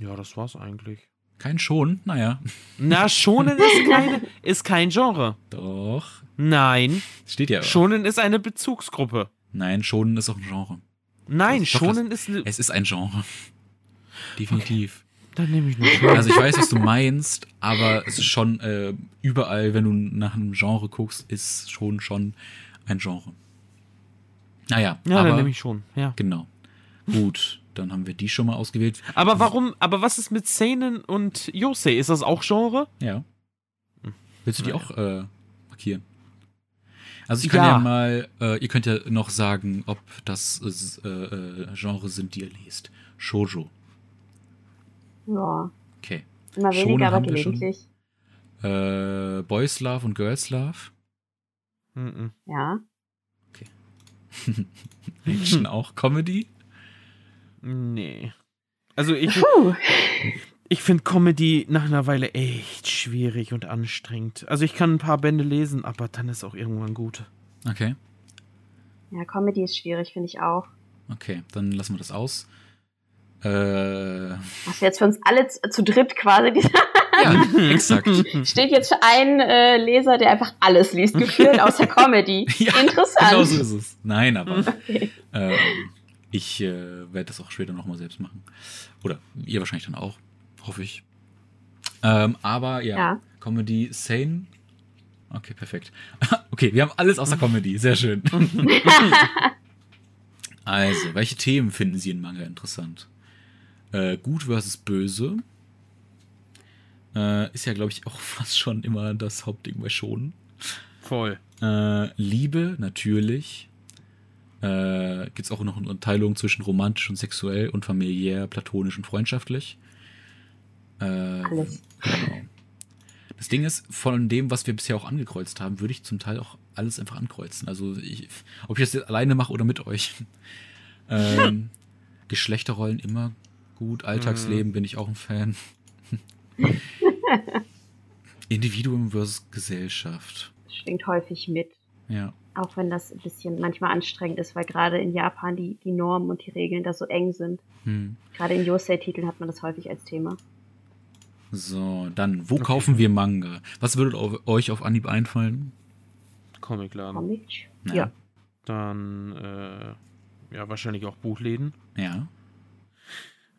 Ja, das war's eigentlich. Kein Schon? Naja. Na, Shonen ist, keine, ist kein Genre. Doch. Nein, Steht ja. Shonen ist eine Bezugsgruppe. Nein, Schonen ist auch ein Genre. Nein, Shonen ist eine. Es ist ein Genre. Definitiv. Dann nehme ich nur. Also ich weiß, was du meinst, aber es ist schon äh, überall, wenn du nach einem Genre guckst, ist schon schon ein Genre. Naja, ja, aber dann nehme ich schon. Ja. genau. Gut, dann haben wir die schon mal ausgewählt. Aber warum, aber was ist mit Seinen und Yosei? Ist das auch Genre? Ja. Willst du die auch äh, markieren? Also ich kann Ja. ja, mal, äh, ihr könnt ja noch sagen, ob das äh, äh, Genre sind, die ihr lest. Shoujo. Ja, Okay. immer Shonen weniger, aber wir schon. gelegentlich. Äh, Boys Love und Girls Love. Mhm. Ja. Action auch. Comedy. Nee. Also ich, Puh. ich finde Comedy nach einer Weile echt schwierig und anstrengend. Also ich kann ein paar Bände lesen, aber dann ist auch irgendwann gut. Okay. Ja, Comedy ist schwierig, finde ich auch. Okay, dann lassen wir das aus. Äh, Was jetzt für uns alle zu, zu dritt quasi. Die ja, exakt. steht jetzt für einen äh, Leser, der einfach alles liest, gefühlt, außer Comedy. Ja, Interessant. Genau so ist es. Nein, aber Okay. ähm, ich äh, werde das auch später nochmal selbst machen. Oder ihr wahrscheinlich dann auch, hoffe ich. Ähm, aber ja, Ja. Comedy, Sane. Okay, perfekt. okay, wir haben alles außer Comedy. Sehr schön. also, welche Themen finden Sie in Manga interessant? Äh, gut versus böse. Äh, ist ja, glaube ich, auch fast schon immer das Hauptding bei Shonen. Voll. Äh, Liebe, natürlich. Äh, Gibt es auch noch eine Unterteilung zwischen romantisch und sexuell und familiär, platonisch und freundschaftlich. Äh, Alles. Genau. Das Ding ist, von dem, was wir bisher auch angekreuzt haben, würde ich zum Teil auch alles einfach ankreuzen. Also, ich, ob ich das jetzt alleine mache oder mit euch. ähm, Geschlechterrollen immer gut. Alltagsleben bin ich auch ein Fan. Individuum versus Gesellschaft. Schwingt häufig mit. Ja. Auch wenn das ein bisschen manchmal anstrengend ist, weil gerade in Japan die, die Normen und die Regeln da so eng sind. Hm. Gerade in Yosei-Titeln hat man das häufig als Thema. So, dann, wo kaufen wir Manga? Was würde euch auf Anhieb einfallen? Comicladen. Comic? Ja. Ja. Dann, äh, ja, wahrscheinlich auch Buchläden. Ja.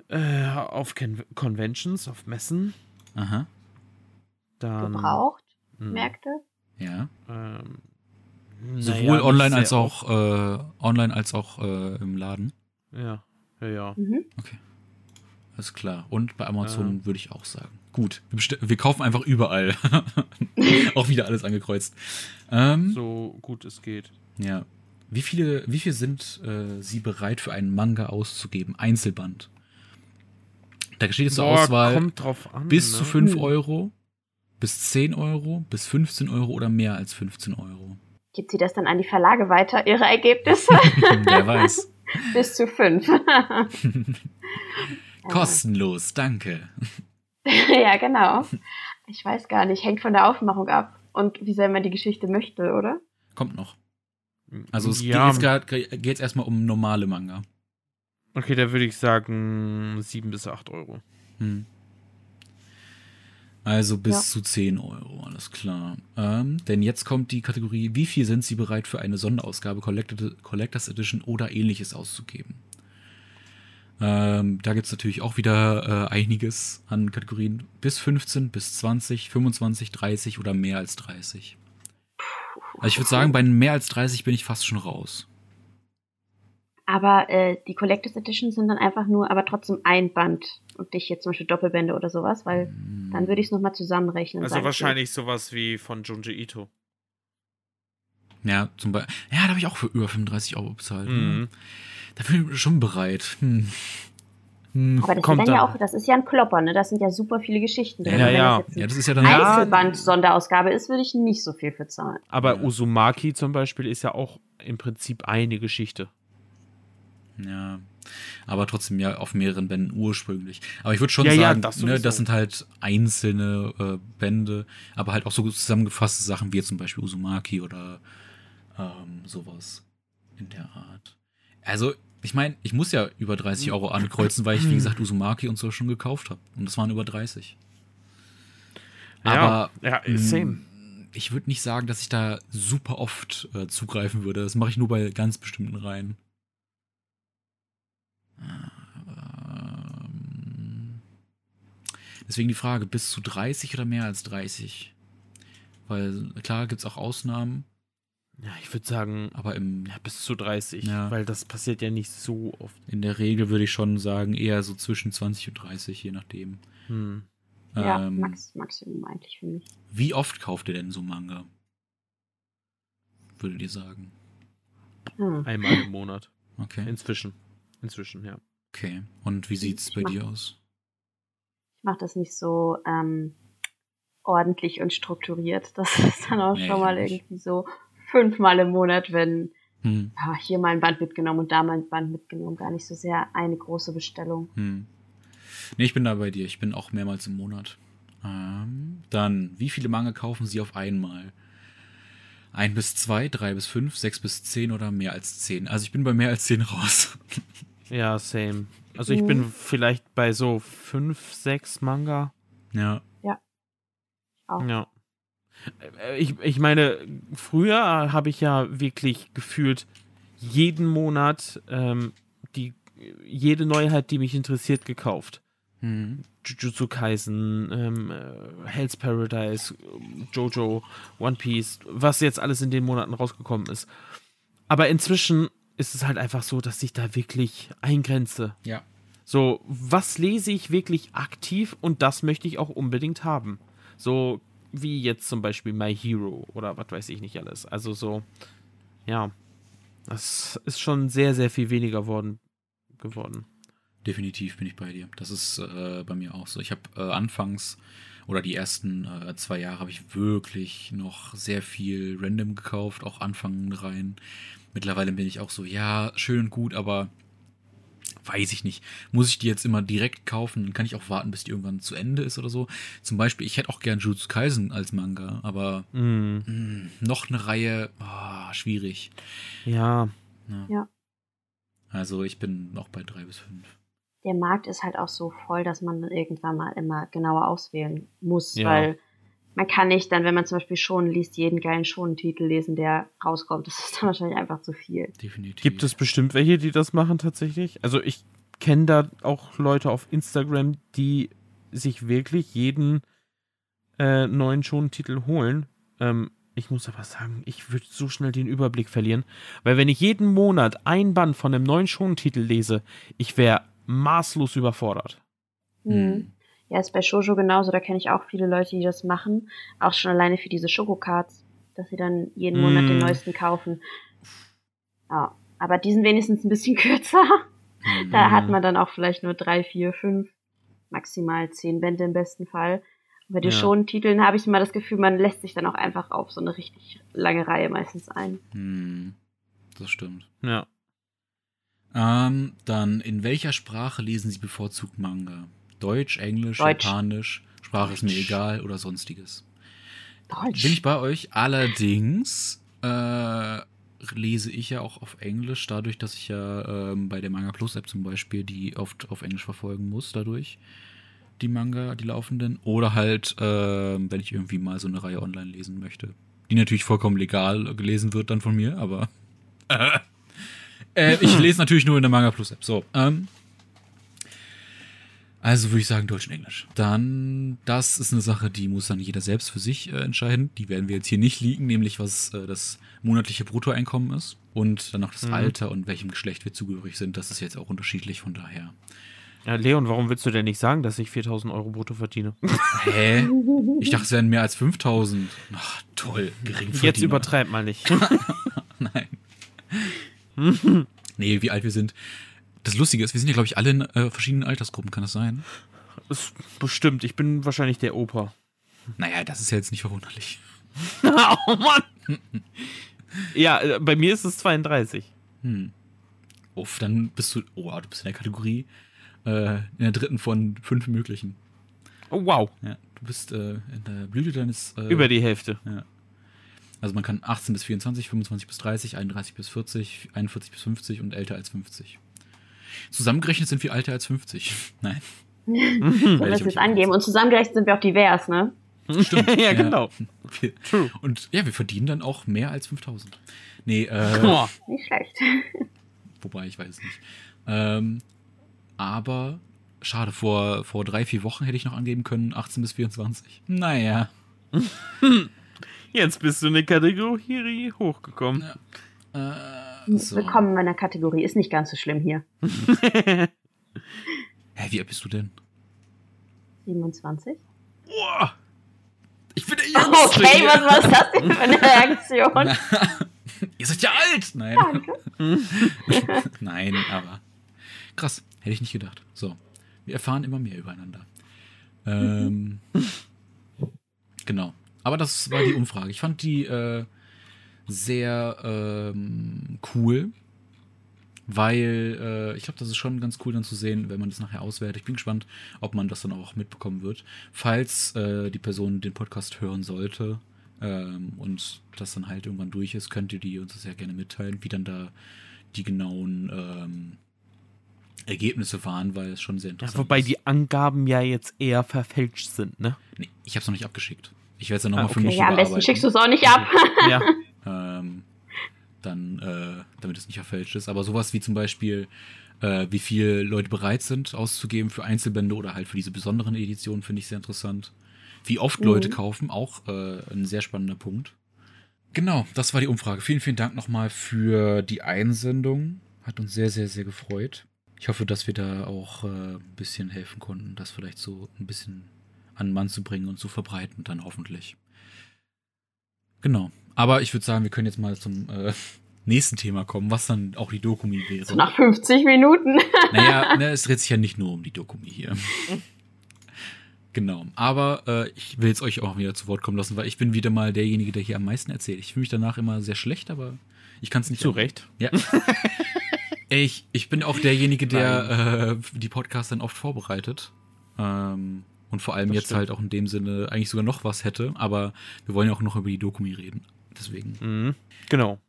Äh, auf Con Conventions, auf Messen. Aha. Dann. Gebraucht, Hm, Märkte? Ja. Ähm, Sowohl naja, online als auch äh, online als auch äh, im Laden. Ja, ja, ja. Mhm. Alles klar. Und bei Amazon Ja. würde ich auch sagen. Gut, wir, wir kaufen einfach überall. auch wieder alles angekreuzt. Ähm, So gut es geht. Ja. Wie viele, wie viel sind äh, Sie bereit für einen Manga auszugeben? Einzelband. Da steht jetzt zur Auswahl kommt drauf an. bis ne? zu 5 Hm. Euro, bis 10 Euro, bis 15 Euro oder mehr als 15 Euro. Gibt sie das dann an die Verlage weiter, ihre Ergebnisse? Wer weiß. Bis zu fünf. Kostenlos, danke. ja, genau. Ich weiß gar nicht, hängt von der Aufmachung ab und wie sehr man die Geschichte möchte, oder? Kommt noch. Also es ja, geht jetzt, erstmal um normale Manga. Okay, da würde ich sagen 7 bis 8 Euro. Hm. Also bis Ja. zu 10 Euro, alles klar. Ähm, denn jetzt kommt die Kategorie, wie viel sind Sie bereit für eine Sonderausgabe, Collectors Edition oder ähnliches auszugeben? Ähm, da gibt es natürlich auch wieder äh, einiges an Kategorien. Bis 15, bis 20, 25, 30 oder mehr als 30. Also ich würde sagen, bei mehr als 30 bin ich fast schon raus. Aber äh, die Collectors Edition sind dann einfach nur, aber trotzdem ein Band und nicht jetzt zum Beispiel Doppelbände oder sowas, weil Hm. dann würde ich es nochmal zusammenrechnen. Also wahrscheinlich sowas wie von Junji Ito. Ja, zum Beispiel. Ja, da habe ich auch für über 35 Euro bezahlt. Mhm. Ne? Da bin ich schon bereit. Hm. Hm. Aber das, Kommt dann ja auch, das ist ja ein Klopper, ne? Das sind ja super viele Geschichten drin. Ja, ja. Ja, ein das ist ja dann. Ja. Einzelband-Sonderausgabe ist, würde ich nicht so viel für zahlen. Aber Ja. Uzumaki zum Beispiel ist ja auch im Prinzip eine Geschichte. Ja, aber trotzdem ja auf mehreren Bänden ursprünglich. Aber ich würde schon Ja, ja, sagen, das ne, das sind halt einzelne äh, Bände, aber halt auch so zusammengefasste Sachen wie zum Beispiel Uzumaki oder ähm, sowas in der Art. Also, ich meine, ich muss ja über 30 Euro ankreuzen, weil ich, wie gesagt, Uzumaki und so schon gekauft habe. Und das waren über 30. Aber ja, ja mh, same. ich würde nicht sagen, dass ich da super oft äh, zugreifen würde. Das mache ich nur bei ganz bestimmten Reihen. Ähm, Deswegen die Frage, bis zu 30 oder mehr als 30? Weil klar gibt es auch Ausnahmen, Ja, ich würde sagen, aber im, ja, bis zu 30, Ja. weil das passiert ja nicht so oft. in der Regel würde ich schon sagen, eher so zwischen 20 und 30, je nachdem. Hm. Ja, Ähm, Max, Maximum eigentlich für mich. Wie oft kauft ihr denn so Manga? Würdet ihr sagen? Hm. Einmal im Monat. Okay. Inzwischen. Inzwischen, ja. Okay. Und wie sieht's bei Ich mach- dir aus? Ich mache das nicht so ähm, ordentlich und strukturiert. Das ist dann auch Nee, schon mal irgendwie so fünfmal im Monat, wenn Hm. ah, hier mal ein Band mitgenommen und da mal ein Band mitgenommen. Gar nicht so sehr eine große Bestellung. Hm. Nee, ich bin da bei dir. Ich bin auch mehrmals im Monat. Ähm, dann, wie viele Manga kaufen Sie auf einmal? Ein bis zwei, drei bis fünf, sechs bis zehn oder mehr als zehn? Also ich bin bei mehr als zehn raus. Ja, same. Also ich Mhm. bin vielleicht bei so 5, 6 Manga. ja. Auch. Ja. Äh, Ich, ich meine, früher habe ich ja wirklich gefühlt jeden Monat ähm, die, jede Neuheit, die mich interessiert, gekauft. Hm. Jujutsu Kaisen, ähm, äh, Hell's Paradise, Jojo, One Piece, was jetzt alles in den Monaten rausgekommen ist. Aber inzwischen ist es halt einfach so, dass ich da wirklich eingrenze. Ja. So, was lese ich wirklich aktiv und das möchte ich auch unbedingt haben. So, wie jetzt zum Beispiel My Hero oder was weiß ich nicht alles. Also so, ja, das ist schon sehr, sehr viel weniger worden, geworden. Definitiv bin ich bei dir. Das ist äh, bei mir auch so. Ich habe äh, anfangs oder die ersten äh, zwei Jahre habe ich wirklich noch sehr viel random gekauft, auch Anfangen rein. Mittlerweile bin ich auch so, ja, schön und gut, aber weiß ich nicht. Muss ich die jetzt immer direkt kaufen? Dann kann ich auch warten, bis die irgendwann zu Ende ist oder so. Zum Beispiel, ich hätte auch gern Jutsu Kaisen als Manga, aber Mm. mh, noch eine Reihe, ah, schwierig. Ja, Ja. Ja. Also ich bin noch bei drei bis fünf. Der Markt ist halt auch so voll, dass man dann irgendwann mal immer genauer auswählen muss, Ja. weil man kann nicht dann, wenn man zum Beispiel schon liest, jeden geilen Schonentitel lesen, der rauskommt. Das ist dann wahrscheinlich einfach zu viel. Definitiv. Gibt es bestimmt welche, die das machen tatsächlich? Also ich kenne da auch Leute auf Instagram, die sich wirklich jeden äh, neuen Schontitel holen. Ähm, ich muss aber sagen, ich würde so schnell den Überblick verlieren, weil wenn ich jeden Monat ein Band von einem neuen Schontitel lese, ich wäre maßlos überfordert. Mhm. Ja, ist bei Shoujo genauso. Da kenne ich auch viele Leute, die das machen. Auch schon alleine für diese Schokocards, dass sie dann jeden Monat den Mm. neuesten kaufen. Ja, aber die sind wenigstens ein bisschen kürzer. Mhm. Da hat man dann auch vielleicht nur drei, vier, fünf, maximal zehn Bände im besten Fall. Und bei den Ja. Schontiteln habe ich immer das Gefühl, man lässt sich dann auch einfach auf so eine richtig lange Reihe meistens ein. Hm, das stimmt. Ja. Ähm, dann, in welcher Sprache lesen Sie bevorzugt Manga? Deutsch, Englisch, Deutsch. Japanisch, Sprache ist mir Deutsch. egal oder sonstiges. Deutsch. Bin ich bei euch? Allerdings äh, lese ich ja auch auf Englisch, dadurch, dass ich ja ähm, bei der Manga Plus App zum Beispiel die oft auf Englisch verfolgen muss, dadurch die Manga, die laufenden. Oder halt, ähm, wenn ich irgendwie mal so eine Reihe online lesen möchte. Die natürlich vollkommen legal gelesen wird dann von mir, aber äh, ich lese natürlich nur in der Manga Plus App. So, ähm, also würde ich sagen Deutsch und Englisch. Dann, das ist eine Sache, die muss dann jeder selbst für sich äh, entscheiden. Die werden wir jetzt hier nicht liegen, nämlich was äh, das monatliche Bruttoeinkommen ist und dann noch das Mhm. Alter und welchem Geschlecht wir zugehörig sind. Das ist jetzt auch unterschiedlich, von daher. ja. Leon, warum willst du denn nicht sagen, dass ich 4000 Euro brutto verdiene? Hä? Ich dachte, es wären mehr als 5000. Ach, toll. Geringverdiener. Jetzt übertreib mal nicht. Nein. nee, wie alt wir sind. Das Lustige ist, wir sind ja, glaube ich, alle in äh, verschiedenen Altersgruppen. Kann das sein? Ist bestimmt, ich bin wahrscheinlich der Opa. Naja, das ist ja jetzt nicht verwunderlich. oh Mann! ja, äh, bei mir ist es 32. Hm. Uff, dann bist du. Oh, du bist in der Kategorie äh, in der dritten von fünf möglichen. Oh, wow. Ja, du bist äh, in der Blüte deines. Äh, Über die Hälfte. Also man kann 18 bis 24, 25 bis 30, 31 bis 40, 41 bis 50 und älter als 50. Zusammengerechnet sind wir älter als 50. Nein. Wenn Weil wir ich es jetzt angeben. Und zusammengerechnet sind wir auch divers, ne? Stimmt. ja, genau. Wir, True. und ja, wir verdienen dann auch mehr als 5000. Nee, äh, Boah. Nicht schlecht. wobei ich weiß es nicht. Ähm, aber schade, vor, vor drei, vier Wochen hätte ich noch angeben können, 18 bis 24. Naja. Jetzt bist du in eine Kategorie hochgekommen. Äh, so. Willkommen in meiner Kategorie. Ist nicht ganz so schlimm hier. Hä, wie alt bist du denn? 27. Boah! Ich bin der Jüngste! Okay, was war das denn für eine Reaktion? Ihr seid ja alt! Nein. Danke. Nein, aber krass, hätte ich nicht gedacht. So, wir erfahren immer mehr übereinander. Ähm, genau. Aber das war die Umfrage. Ich fand die äh, sehr ähm, cool, weil äh, ich glaube, das ist schon ganz cool dann zu sehen, wenn man das nachher auswertet. Ich bin gespannt, ob man das dann auch mitbekommen wird. Falls äh, die Person den Podcast hören sollte ähm, und das dann halt irgendwann durch ist, könnt ihr die uns sehr gerne mitteilen, wie dann da die genauen ähm, Ergebnisse waren, weil es schon sehr Ja, interessant wobei ist. die Angaben ja jetzt eher verfälscht sind, ne? Nee, ich habe es noch nicht abgeschickt. Ich werde es dann nochmal Ah, für okay. mich Ja, am besten schickst du es auch nicht ab. Ja. ähm, dann, äh, damit es nicht verfälscht ist. Aber sowas wie zum Beispiel, äh, wie viel Leute bereit sind auszugeben für Einzelbände oder halt für diese besonderen Editionen, finde ich sehr interessant. Wie oft Mhm. Leute kaufen, auch äh, ein sehr spannender Punkt. Genau, das war die Umfrage. Vielen, vielen Dank nochmal für die Einsendung. Hat uns sehr, sehr, sehr gefreut. Ich hoffe, dass wir da auch äh, ein bisschen helfen konnten, das vielleicht so ein bisschen an den Mann zu bringen und zu verbreiten, dann hoffentlich. Genau. Aber ich würde sagen, wir können jetzt mal zum äh, nächsten Thema kommen, was dann auch die Dokumi wäre. So nach 50 Minuten. naja, ne, es dreht sich ja nicht nur um die Dokumi hier. genau. Aber äh, ich will jetzt euch auch wieder zu Wort kommen lassen, weil ich bin wieder mal derjenige, der hier am meisten erzählt. Ich fühle mich danach immer sehr schlecht, aber ich kann es nicht. Zu Recht. Ja. ich, ich bin auch derjenige, der äh, die Podcasts dann oft vorbereitet. Ähm, und vor allem das jetzt stimmt. halt auch in dem Sinne eigentlich sogar noch was hätte, aber wir wollen ja auch noch über die Dokumi reden. Deswegen. Mhm. Genau.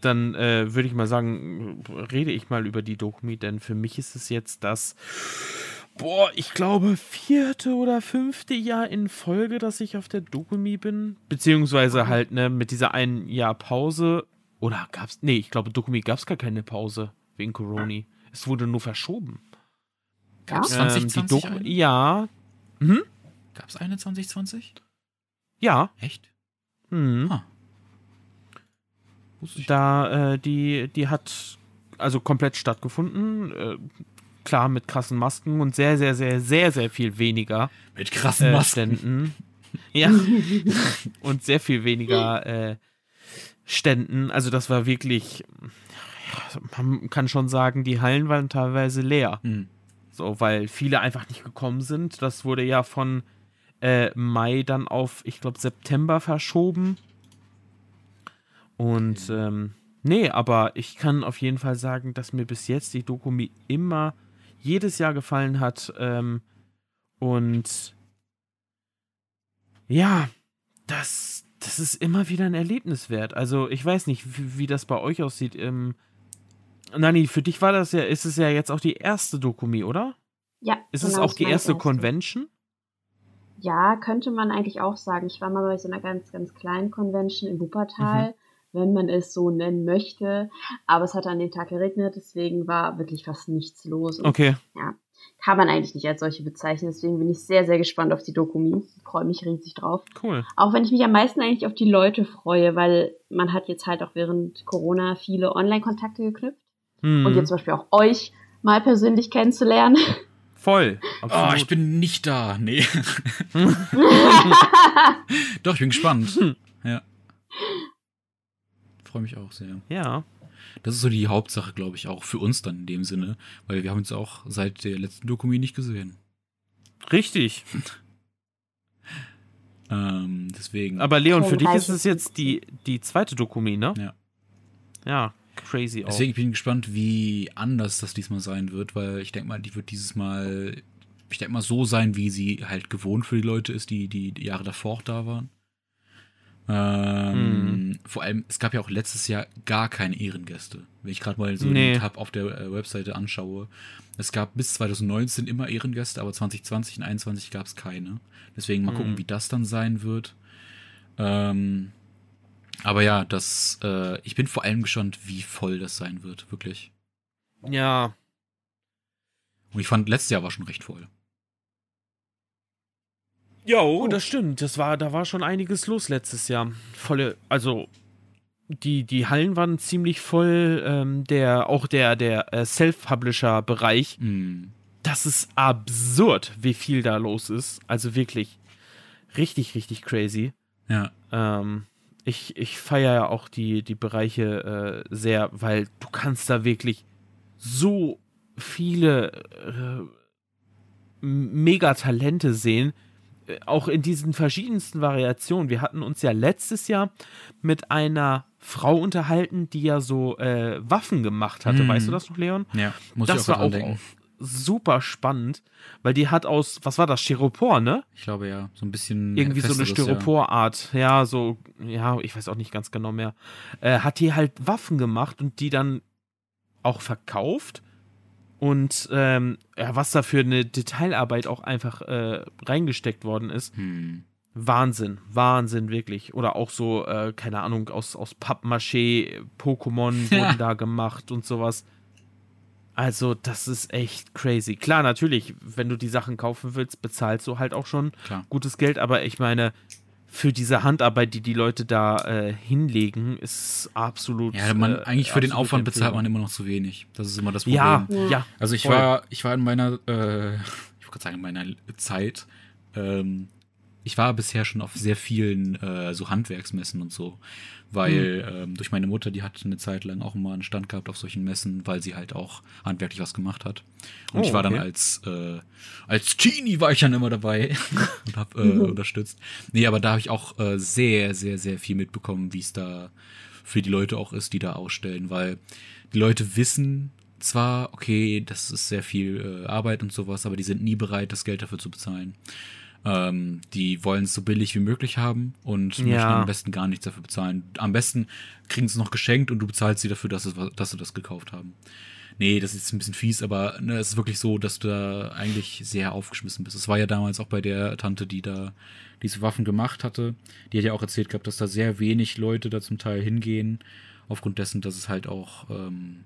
Dann äh, würde ich mal sagen, rede ich mal über die Dokumi, denn für mich ist es jetzt das, boah, ich glaube, vierte oder fünfte Jahr in Folge, dass ich auf der Dokumi bin. Beziehungsweise halt, ne, mit dieser einen Jahr Pause. Oder gab's, nee, ich glaube, Dokumi gab es gar keine Pause wegen Corona. Es wurde nur verschoben. Gab es 2020? Ähm, ja. Hm? Gab es eine 2020? Ja. Echt? Mhm. Ah. Da, äh, die, die hat also komplett stattgefunden. Äh, klar, mit krassen Masken und sehr, sehr, sehr, sehr, sehr viel weniger. Mit krassen Masken. Äh, Ständen. ja. und sehr viel weniger äh, Ständen. Also, das war wirklich. Man kann schon sagen, die Hallen waren teilweise leer. Mhm. So, weil viele einfach nicht gekommen sind. Das wurde ja von äh, Mai dann auf, ich glaube, September verschoben. Und okay. ähm, nee, aber ich kann auf jeden Fall sagen, dass mir bis jetzt die Dokumi immer jedes Jahr gefallen hat. Ähm, und ja, das, das ist immer wieder ein Erlebnis wert. Also ich weiß nicht, wie, wie das bei euch aussieht. Ähm, Nani, für dich war das ja, ist es ja jetzt auch die erste Dokumi, oder? Ja. Ist genau, es auch die erste, erste Convention? Ja, könnte man eigentlich auch sagen. Ich war mal bei so einer ganz, ganz kleinen Convention in Wuppertal. Mhm wenn man es so nennen möchte. Aber es hat an dem Tag geregnet, deswegen war wirklich fast nichts los. Und, okay. Ja, kann man eigentlich nicht als solche bezeichnen. Deswegen bin ich sehr, sehr gespannt auf die Dokumi. Ich freue mich riesig drauf. Cool. Auch wenn ich mich am meisten eigentlich auf die Leute freue, weil man hat jetzt halt auch während Corona viele Online-Kontakte geknüpft. Hm. Und jetzt zum Beispiel auch euch mal persönlich kennenzulernen. Voll. Absolut. Oh, ich bin nicht da. Nee. Doch, ich bin gespannt. Ja freue mich auch sehr. Ja. Das ist so die Hauptsache, glaube ich, auch für uns dann in dem Sinne, weil wir haben uns auch seit der letzten Dokumi nicht gesehen. Richtig. ähm, deswegen. Aber Leon, für dich ist es jetzt die, die zweite Dokumi, ne? Ja. Ja, crazy auch. Deswegen bin ich gespannt, wie anders das diesmal sein wird, weil ich denke mal, die wird dieses Mal, ich denke mal, so sein, wie sie halt gewohnt für die Leute ist, die die Jahre davor auch da waren. Ähm, mhm. Vor allem, es gab ja auch letztes Jahr gar keine Ehrengäste. Wenn ich gerade mal so nee. den Tab auf der äh, Webseite anschaue. Es gab bis 2019 immer Ehrengäste, aber 2020 und 2021 gab es keine. Deswegen mal mhm. gucken, wie das dann sein wird. Ähm, aber ja, das, äh, ich bin vor allem gespannt, wie voll das sein wird, wirklich. Ja. Und ich fand, letztes Jahr war schon recht voll. Jo, oh. das stimmt. Das war, da war schon einiges los letztes Jahr. Volle, also die, die Hallen waren ziemlich voll. Ähm, der, auch der, der äh, Self-Publisher-Bereich. Mm. Das ist absurd, wie viel da los ist. Also wirklich richtig, richtig crazy. Ja. Ähm, ich ich feiere ja auch die, die Bereiche äh, sehr, weil du kannst da wirklich so viele äh, Megatalente sehen, auch in diesen verschiedensten Variationen. Wir hatten uns ja letztes Jahr mit einer Frau unterhalten, die ja so äh, Waffen gemacht hatte. Mm. Weißt du das noch, Leon? Ja, muss das ich auch war auch, denken. super spannend, weil die hat aus, was war das, Styropor, ne? Ich glaube ja, so ein bisschen. Irgendwie so eine Styroporart. Ja. ja, so, ja, ich weiß auch nicht ganz genau mehr. Äh, hat die halt Waffen gemacht und die dann auch verkauft und ähm, ja, was da für eine Detailarbeit auch einfach äh, reingesteckt worden ist. Hm. Wahnsinn, Wahnsinn, wirklich. Oder auch so, äh, keine Ahnung, aus, aus Pappmaché, Pokémon wurden da gemacht und sowas. Also, das ist echt crazy. Klar, natürlich, wenn du die Sachen kaufen willst, bezahlst du halt auch schon Klar. gutes Geld, aber ich meine, für diese Handarbeit, die die Leute da äh, hinlegen, ist absolut. Ja, man, äh, eigentlich für den Aufwand bezahlt man immer noch zu wenig. Das ist immer das Problem. Ja, ja. Also ich voll. war, ich war in meiner, äh, ich wollte sagen, in meiner Zeit, ähm, ich war bisher schon auf sehr vielen äh, so Handwerksmessen und so, weil mhm. ähm, durch meine Mutter, die hat eine Zeit lang auch mal einen Stand gehabt auf solchen Messen, weil sie halt auch handwerklich was gemacht hat. Und oh, ich war okay. dann als äh, als Teenie war ich dann immer dabei und habe äh, mhm. unterstützt. Nee, aber da habe ich auch äh, sehr, sehr, sehr viel mitbekommen, wie es da für die Leute auch ist, die da ausstellen, weil die Leute wissen zwar, okay, das ist sehr viel äh, Arbeit und sowas, aber die sind nie bereit, das Geld dafür zu bezahlen. Ähm, die wollen es so billig wie möglich haben und ja. möchten am besten gar nichts dafür bezahlen. Am besten kriegen sie es noch geschenkt und du bezahlst sie dafür, dass, es, dass sie das gekauft haben. Nee, das ist jetzt ein bisschen fies, aber ne, es ist wirklich so, dass du da eigentlich sehr aufgeschmissen bist. Es war ja damals auch bei der Tante, die da diese Waffen gemacht hatte. Die hat ja auch erzählt gehabt, dass da sehr wenig Leute da zum Teil hingehen, aufgrund dessen, dass es halt auch ähm,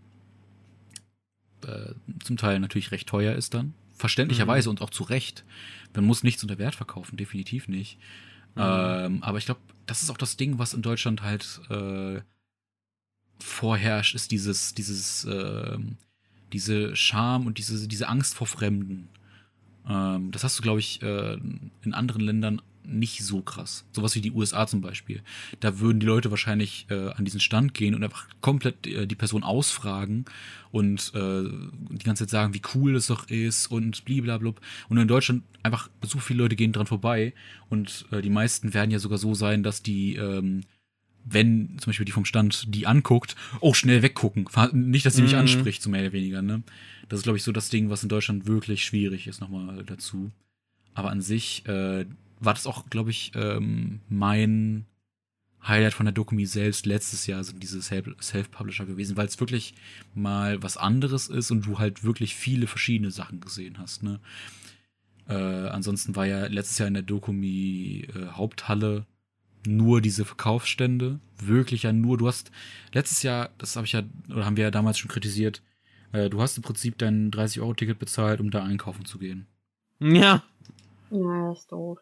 äh, zum Teil natürlich recht teuer ist dann. Verständlicherweise mhm. und auch zu Recht. Man muss nichts unter Wert verkaufen, definitiv nicht. Mhm. Ähm, aber ich glaube, das ist auch das Ding, was in Deutschland halt äh, vorherrscht, ist dieses, dieses, äh, diese Scham und diese, diese Angst vor Fremden. Ähm, das hast du, glaube ich, äh, in anderen Ländern nicht so krass. Sowas wie die USA zum Beispiel. Da würden die Leute wahrscheinlich äh, an diesen Stand gehen und einfach komplett äh, die Person ausfragen und äh, die ganze Zeit sagen, wie cool es doch ist und bliblablub. Und in Deutschland einfach so viele Leute gehen dran vorbei und äh, die meisten werden ja sogar so sein, dass die ähm, wenn zum Beispiel die vom Stand die anguckt, auch schnell weggucken. Nicht, dass sie mich mhm. anspricht, so mehr oder weniger. Ne? Das ist, glaube ich, so das Ding, was in Deutschland wirklich schwierig ist, nochmal dazu. Aber an sich, äh, war das auch, glaube ich, ähm, mein Highlight von der Dokumi selbst letztes Jahr sind diese Self-Publisher gewesen, weil es wirklich mal was anderes ist und du halt wirklich viele verschiedene Sachen gesehen hast. Ne? Äh, ansonsten war ja letztes Jahr in der Dokumi äh, Haupthalle nur diese Verkaufsstände, wirklich ja nur. Du hast letztes Jahr, das habe ich ja, oder haben wir ja damals schon kritisiert, äh, du hast im Prinzip dein 30-Euro-Ticket bezahlt, um da einkaufen zu gehen. Ja. Ja, das ist doof.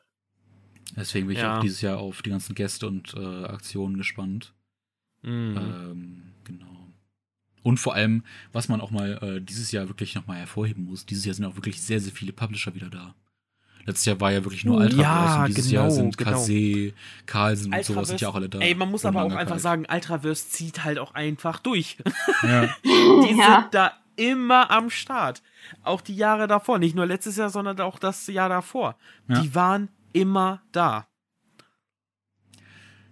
Deswegen bin ich ja. auch dieses Jahr auf die ganzen Gäste und äh, Aktionen gespannt. Mhm. Ähm, genau. Und vor allem, was man auch mal äh, dieses Jahr wirklich nochmal hervorheben muss, dieses Jahr sind auch wirklich sehr, sehr viele Publisher wieder da. Letztes Jahr war ja wirklich nur Ultraverse ja, und dieses genau, Jahr sind genau. Kase, Carlsen und sowas sind ja auch alle da. Ey, man muss aber auch einfach sagen, Ultraverse zieht halt auch einfach durch. Ja. Die ja. sind da immer am Start. Auch die Jahre davor, nicht nur letztes Jahr, sondern auch das Jahr davor. Ja. Die waren immer da.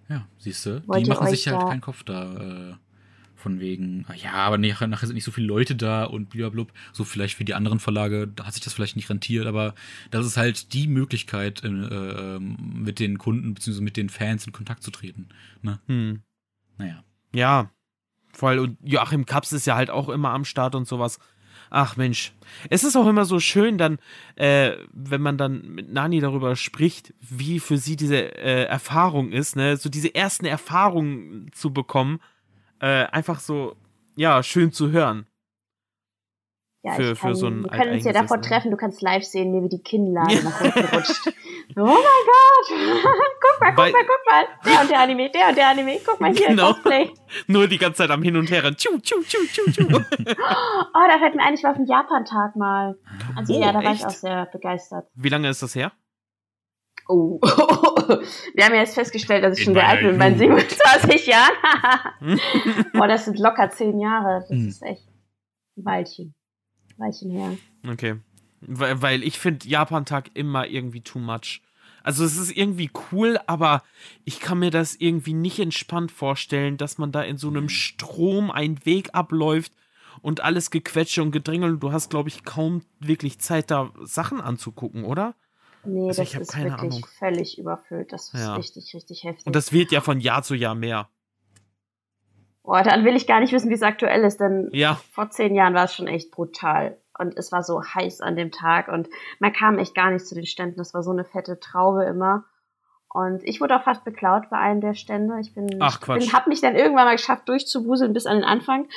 Ja, siehst du, die machen sich halt keinen Kopf da. Äh, von wegen, ah ja, aber nachher, nachher sind nicht so viele Leute da und blablabla. So vielleicht für die anderen Verlage da hat sich das vielleicht nicht rentiert, aber das ist halt die Möglichkeit, äh, ähm, mit den Kunden bzw. mit den Fans in Kontakt zu treten. Ne? Hm. Naja. Ja, voll. Und Joachim Kaps ist ja halt auch immer am Start und sowas. Ach Mensch, es ist auch immer so schön, dann, äh, wenn man dann mit Nani darüber spricht, wie für sie diese äh, Erfahrung ist, ne, so diese ersten Erfahrungen zu bekommen, äh, einfach so, ja, schön zu hören. Ja, für, kann, für so ein wir können uns ja davor treffen, du kannst live sehen, wie die Kinnlade nach unten rutscht. Oh mein Gott! guck mal, guck Weil, mal, guck mal! Der und der Anime, der und der Anime, guck mal hier, genau. Cosplay. Nur die ganze Zeit am Hin und Her. Tschu, tschu, tschu, tschu, tschu. oh, da fällt mir ein, ich war auf dem Japan-Tag mal. Also oh, ja, da echt? war ich auch sehr begeistert. Wie lange ist das her? Oh, wir haben ja jetzt festgestellt, dass ich In schon sehr alt bin, bei 27 Jahren. Boah, das sind locker 10 Jahre. Das hm. ist echt ein Weilchen. Weilchen her. Okay. Weil, weil ich finde Japan-Tag immer irgendwie too much. Also es ist irgendwie cool, aber ich kann mir das irgendwie nicht entspannt vorstellen, dass man da in so einem Strom einen Weg abläuft und alles gequetsche und gedrängel und du hast, glaube ich, kaum wirklich Zeit, da Sachen anzugucken, oder? Nee, also das ist wirklich Ahnung. völlig überfüllt. Das ist ja. richtig, richtig heftig. Und das wird ja von Jahr zu Jahr mehr. Boah, dann will ich gar nicht wissen, wie es aktuell ist, denn ja. vor zehn Jahren war es schon echt brutal. Und es war so heiß an dem Tag und man kam echt gar nicht zu den Ständen. Das war so eine fette Traube immer. Und ich wurde auch fast beklaut bei einem der Stände. Ich bin, Ach, bin hab mich dann irgendwann mal geschafft, durchzuwuseln bis an den Anfang,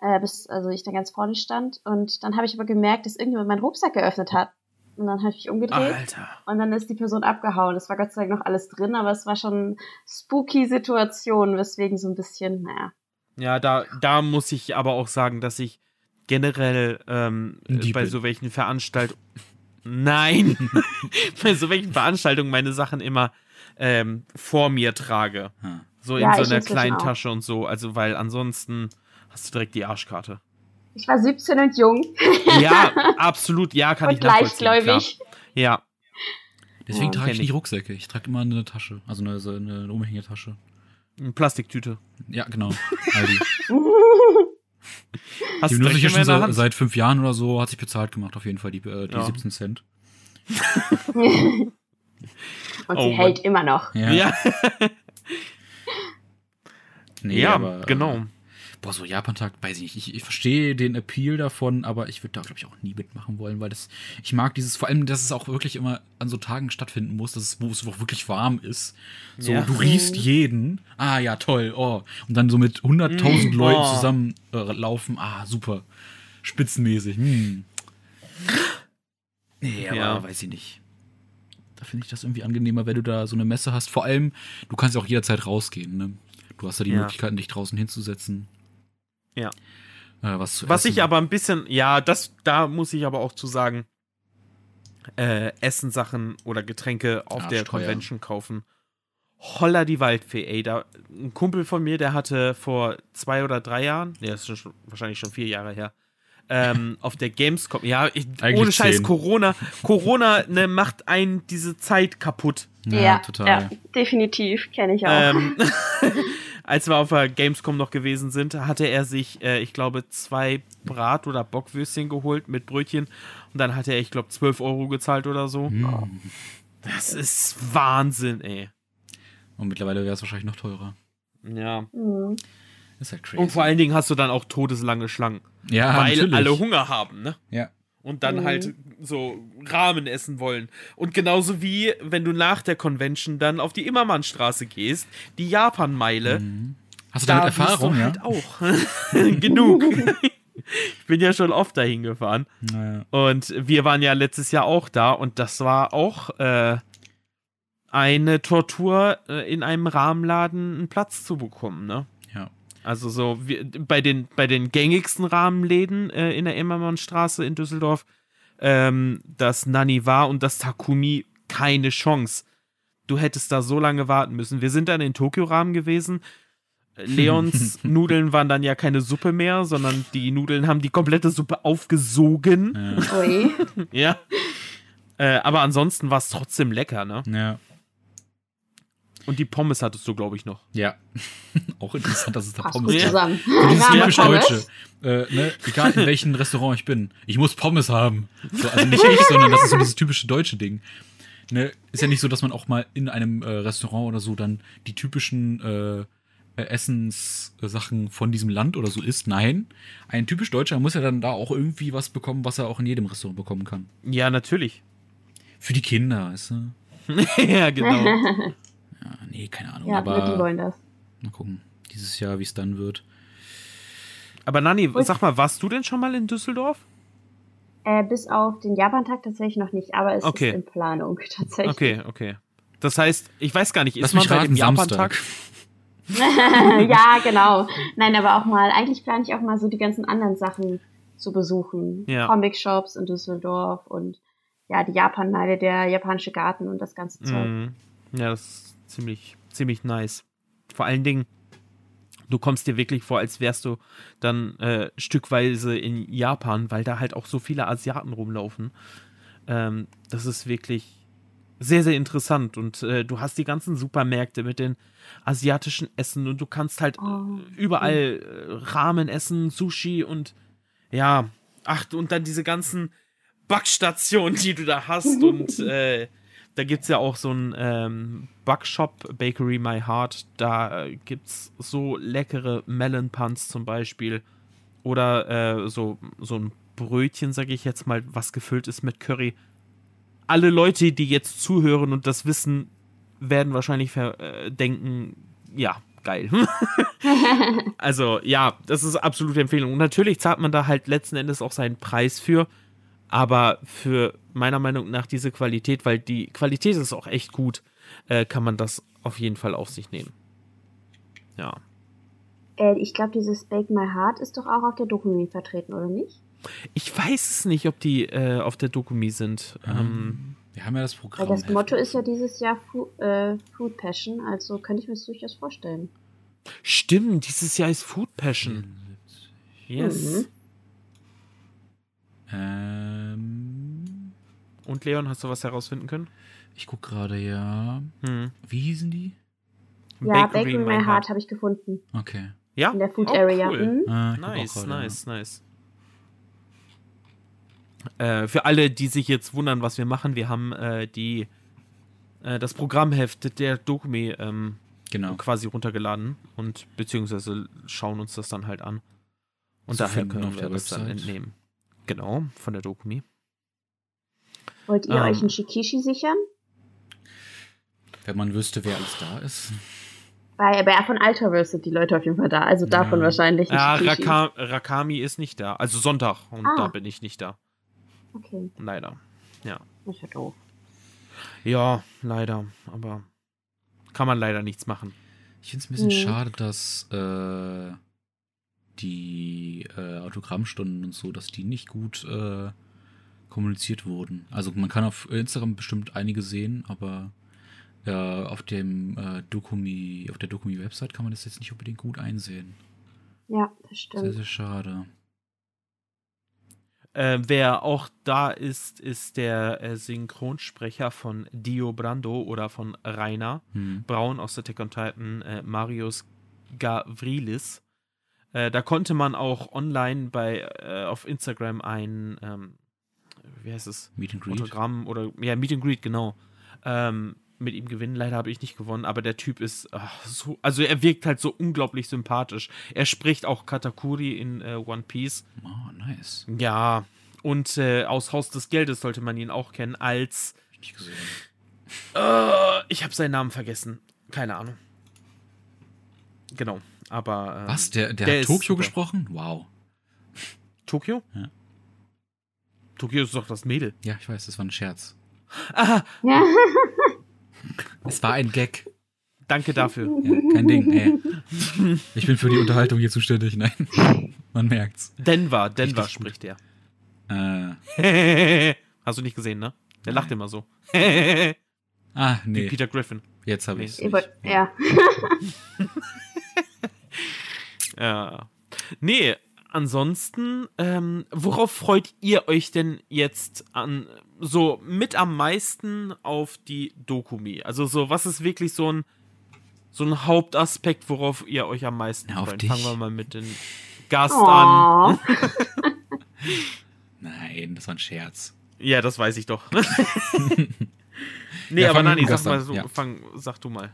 äh, bis also ich dann ganz vorne stand. Und dann habe ich aber gemerkt, dass irgendjemand meinen Rucksack geöffnet hat. Und dann habe ich mich umgedreht. Alter. Und dann ist die Person abgehauen. Es war Gott sei Dank noch alles drin, aber es war schon spooky Situation, weswegen so ein bisschen, naja, ja, da, da muss ich aber auch sagen, dass ich generell ähm, bei so welchen Veranstaltungen. Nein. Bei so welchen Veranstaltungen meine Sachen immer ähm, vor mir trage. Ah. So Ja, in so ich einer kleinen. Tasche und so. Also, weil ansonsten hast du direkt die Arschkarte. Ich war 17 und jung Ja, absolut. Ja, kann und ich nachvollziehen. leichtgläubig. Klar. Ja. Deswegen Ja, trage ich nicht ich. Rucksäcke. Ich trage immer eine Tasche. Also eine, so eine, eine Umhängetasche. Eine Plastiktüte. Ja, genau. Hast Die du nutze ich ja schon Hand? seit fünf Jahren oder so. Hat sich bezahlt gemacht, auf jeden Fall, die, äh, die Ja. 17 Cent. und Oh sie Mann. hält immer noch. Ja. Ja, Nee, ja aber, genau. Boah, so Japan-Tag, weiß ich nicht. Ich, ich verstehe den Appeal davon, aber ich würde da, glaube ich, auch nie mitmachen wollen, weil das, ich mag dieses, vor allem, dass es auch wirklich immer an so Tagen stattfinden muss, dass es, wo es auch wirklich warm ist. So, Ja. du riechst jeden. Ah, ja, toll, oh. Und dann so mit 100.000 Mm, Leuten oh. zusammen äh, laufen. Ah, super. Spitzenmäßig. Hm. Nee, aber Ja. weiß ich nicht. Da finde ich das irgendwie angenehmer, wenn du da so eine Messe hast. Vor allem, du kannst ja auch jederzeit rausgehen, ne? Du hast ja die Ja. Möglichkeiten, dich draußen hinzusetzen. Ja. Äh, was zu Was essen. ich aber ein bisschen, ja, das, da muss ich aber auch zu sagen, äh, Essensachen oder Getränke auf der Arschteuer. Convention kaufen. Holla die Waldfee, ey. Da, ein Kumpel von mir, der hatte vor zwei oder drei Jahren, nee, das ist schon, wahrscheinlich schon vier Jahre her, ähm, auf der Gamescom, ja, ich, Eigentlich ohne Scheiß. Corona, Corona ne, macht einen diese Zeit kaputt. Ja, total. ja, definitiv, kenne ich auch. Ähm, als wir auf der Gamescom noch gewesen sind, hatte er sich, äh, ich glaube, zwei Brat- oder Bockwürstchen geholt mit Brötchen. Und dann hat er, ich glaube, 12 Euro gezahlt oder so. Hm. Das ist Wahnsinn, ey. Und mittlerweile wäre es wahrscheinlich noch teurer. Ja. Mhm. Ist halt crazy. Und vor allen Dingen hast du dann auch todeslange Schlangen. ja, weil natürlich. alle Hunger haben, ne? Ja. Und dann Mhm. halt so Rahmen essen wollen. Und genauso wie, wenn du nach der Convention dann auf die Immermannstraße gehst, die Japan-Meile, Mhm. Hast du damit wirst Erfahrung, du ja? halt auch. Genug. ich bin ja schon oft dahin gefahren. Naja. Und wir waren ja letztes Jahr auch da und das war auch äh, eine Tortur, äh, in einem Rahmenladen einen Platz zu bekommen, ne? Also so wie, bei, den, bei den gängigsten Rahmenläden äh, in der Immermannstraße in Düsseldorf, ähm, das Naniwa und das Takumi, keine Chance. Du hättest da so lange warten müssen. Wir sind dann in Tokio-Rahmen gewesen. Leons Nudeln waren dann ja keine Suppe mehr, sondern die Nudeln haben die komplette Suppe aufgesogen. Ja. Ui. Ja. Äh, aber ansonsten war es trotzdem lecker, ne? ja. Und die Pommes hattest du, glaube ich, noch. Ja. Auch interessant, dass es da Passt Pommes gibt. So dieses Rahmen typisch. Deutsche. Äh, ne? Egal in welchem Restaurant ich bin. Ich muss Pommes haben. So, also nicht ich, sondern das ist so dieses typische deutsche Ding. Ne? Ist ja nicht so, dass man auch mal in einem äh, Restaurant oder so dann die typischen äh, äh, Essenssachen von diesem Land oder so isst. Nein. Ein typisch Deutscher muss ja dann da auch irgendwie was bekommen, was er auch in jedem Restaurant bekommen kann. Ja, natürlich. Für die Kinder, weißt du? ja, genau. Ja, nee, keine Ahnung. Ja, nur die aber wollen das. mal gucken. Dieses Jahr, wie es dann wird. Aber Nani, Ui. sag mal, warst du denn schon mal in Düsseldorf? Äh, bis auf den Japan-Tag tatsächlich noch nicht, aber es Okay. ist in Planung tatsächlich. Okay, okay. Das heißt, ich weiß gar nicht, ist Lass man mich bei dem Japan-Tag? Samstag. ja, genau. Nein, aber auch mal, eigentlich plane ich auch mal so die ganzen anderen Sachen zu besuchen. Ja. Comic-Shops in Düsseldorf und ja, die Japan-Meile, der japanische Garten und das ganze Zeug. Mhm. Ja, das ist ziemlich, ziemlich nice. Vor allen Dingen, du kommst dir wirklich vor, als wärst du dann äh, stückweise in Japan, weil da halt auch so viele Asiaten rumlaufen. Ähm, das ist wirklich sehr, sehr interessant. Und äh, du hast die ganzen Supermärkte mit den asiatischen Essen und du kannst halt Oh, überall äh, Ramen essen, Sushi und ja, ach, und dann diese ganzen Backstationen, die du da hast. und äh, da gibt es ja auch so einen ähm, Backshop, Bakery My Heart. Da äh, gibt es so leckere Melon Puns zum Beispiel. Oder äh, so, so ein Brötchen, sage ich jetzt mal, was gefüllt ist mit Curry. Alle Leute, die jetzt zuhören und das wissen, werden wahrscheinlich äh, denken, ja, geil. also ja, das ist absolute Empfehlung. Und natürlich zahlt man da halt letzten Endes auch seinen Preis für, aber für meiner Meinung nach diese Qualität, weil die Qualität ist auch echt gut, äh, kann man das auf jeden Fall auf sich nehmen. Ja. Äh, ich glaube, dieses Bake My Heart ist doch auch auf der Dokumi vertreten, oder nicht? Ich weiß es nicht, ob die äh, auf der Dokumi sind. Ähm, Wir haben ja das Weil Programm. das Motto ist ja dieses Jahr Fu äh, Food Passion, also könnte ich mir das durchaus vorstellen. stimmt, dieses Jahr ist Food Passion. Yes. Mhm. Ähm, Und Leon, hast du was herausfinden können? ich guck gerade ja. Hm. Wie hießen die? Ja, Bakery in My Heart habe ich gefunden. Okay. Ja, In der Food Oh, Area. Cool. Mhm. Ah, Nice, gerade, nice, nice. Äh, für alle, die sich jetzt wundern, was wir machen, wir haben äh, die äh, das Programmheft der Dokumi ähm, Genau. quasi runtergeladen und beziehungsweise schauen uns das dann halt an. Und Zu daher können wir das dann Website. entnehmen. Genau, von der Dokumi. Wollt ihr Ähm. euch einen Shikishi sichern? Wenn man wüsste, wer alles da ist. Bei, bei von Ultraverse sind die Leute auf jeden Fall da, also davon Ja. wahrscheinlich ein Ja. Raka Rakami ist nicht da. Also Sonntag und Ah. da bin ich nicht da. Okay, Leider. das ist ja doof. Ja, leider. Aber kann man leider nichts machen. Ich finde es ein bisschen Mhm. schade, dass äh, die äh, Autogrammstunden und so, dass die nicht gut äh, kommuniziert wurden. Also man kann auf Instagram bestimmt einige sehen, aber äh, auf dem äh, Dokumi, auf der Dokumi-Website kann man das jetzt nicht unbedingt gut einsehen. Ja, das Sehr, stimmt. sehr schade. Äh, wer auch da ist, ist der äh, Synchronsprecher von Dio Brando oder von Rainer Hm. Braun aus Attack on Titan, äh, Marius Gavrilis. Äh, da konnte man auch online bei äh, auf Instagram ein, ähm, wie heißt es, Meet and Greet. Autogramm oder ja Meet and Greet genau ähm, mit ihm gewinnen. Leider habe ich nicht gewonnen, aber der Typ ist ach, so, also er wirkt halt so unglaublich sympathisch. Er spricht auch Katakuri in äh, One Piece. Oh, nice. Ja, und äh, aus Haus des Geldes sollte man ihn auch kennen als. Hab ich gesehen. Äh, ich habe seinen Namen vergessen. Keine Ahnung. Genau, aber. ähm, Was? Der, der, der hat Tokio super. gesprochen? Wow. Tokio? Ja. Tokio ist doch das Mädel. Ja, ich weiß, das war ein Scherz. Ah, Ja. Es war ein Gag. danke dafür. Ja, kein Ding, ey. Ich bin für die Unterhaltung hier zuständig. Nein, man merkt's. Denver, Denver Richtig gut. spricht der. Äh, Hast du nicht gesehen, ne? Der lacht immer so. ah, Wie nee, Peter Griffin. jetzt habe Nee. ich's. Wollt- ja. Ja. Nee, ansonsten, ähm, worauf freut ihr euch denn jetzt an, so mit am meisten auf die Dokumi? Also so, was ist wirklich so ein, so ein Hauptaspekt, worauf ihr euch am meisten Na, auf freut? Fangen wir mal mit dem Gast an. Oh. Nein, das war ein Scherz. Ja, das weiß ich doch. nee, Ja, aber Nani, sag mal an, so, ja. fang, sag du mal.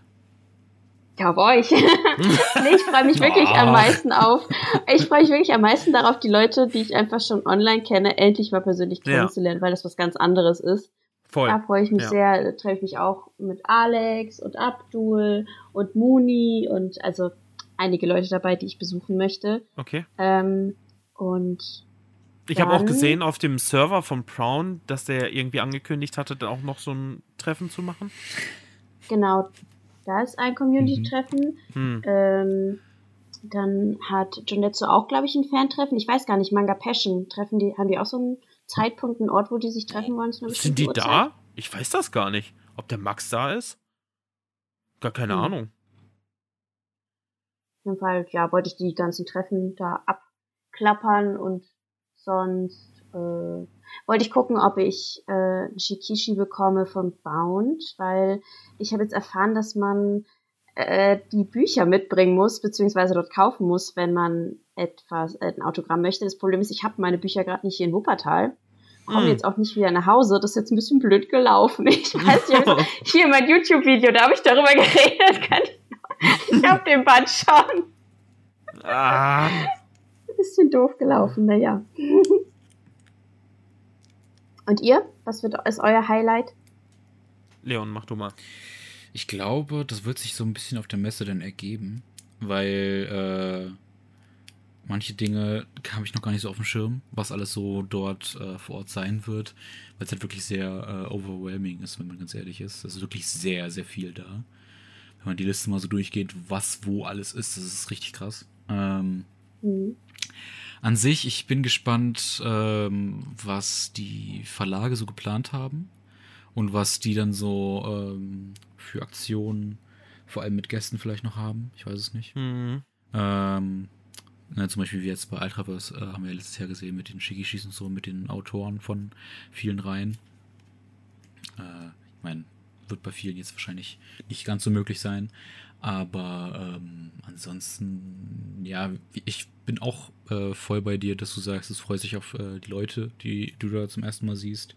Ja, auf euch. nee, ich freue mich wirklich Oh. am meisten auf. Ich freue mich wirklich am meisten darauf, die Leute, die ich einfach schon online kenne, endlich mal persönlich Ja. kennenzulernen, weil das was ganz anderes ist. Voll. Da freue ich mich Ja. sehr. Da treffe ich mich auch mit Alex und Abdul und Muni und also einige Leute dabei, die ich besuchen möchte. Okay. Ähm, und Ich habe auch gesehen auf dem Server von Brown, dass der irgendwie angekündigt hatte, da auch noch so ein Treffen zu machen. genau, da ist ein Community-Treffen. Hm. Ähm, dann hat Jonetsu auch, glaube ich, ein Fan-Treffen. Ich weiß gar nicht, Manga Passion treffen die, haben die auch so einen Zeitpunkt, einen Ort, wo die sich treffen wollen? Sind die bestimmten da? Ich weiß das gar nicht. Ob der Max da ist? Gar keine Hm. Ahnung. Auf jeden Fall, ja, wollte ich die ganzen Treffen da abklappern und sonst äh, wollte ich gucken, ob ich äh, ein Shikishi bekomme von Bound, weil ich habe jetzt erfahren, dass man äh, die Bücher mitbringen muss, beziehungsweise dort kaufen muss, wenn man etwas, äh, ein Autogramm möchte. Das Problem ist, ich habe meine Bücher gerade nicht hier in Wuppertal. Komme Hm. jetzt auch nicht wieder nach Hause. Das ist jetzt ein bisschen blöd gelaufen. Ich weiß nicht, hier mein YouTube-Video, da habe ich darüber geredet. Kann ich ich habe den Band schon. ah, Ein bisschen doof gelaufen, naja. Und ihr? Was wird, ist euer Highlight? Leon, mach du mal. Ich glaube, das wird sich so ein bisschen auf der Messe dann ergeben, weil äh, manche Dinge habe ich noch gar nicht so auf dem Schirm, was alles so dort äh, vor Ort sein wird, weil es halt wirklich sehr äh, overwhelming ist, wenn man ganz ehrlich ist. Es ist wirklich sehr, sehr viel da. Wenn man die Liste mal so durchgeht, was wo alles ist, das ist richtig krass. Ähm, Hm. An sich, ich bin gespannt, ähm, was die Verlage so geplant haben und was die dann so ähm, für Aktionen, vor allem mit Gästen vielleicht noch haben. Ich weiß es nicht. Mhm. Ähm, na, zum Beispiel wie jetzt bei Ultraverse äh, haben wir ja letztes Jahr gesehen mit den Shigishis und so, mit den Autoren von vielen Reihen. Äh, ich meine, wird bei vielen jetzt wahrscheinlich nicht ganz so möglich sein. Aber ähm, ansonsten, ja, ich bin auch äh, voll bei dir, dass du sagst, es freut sich auf äh, die Leute, die du da zum ersten Mal siehst.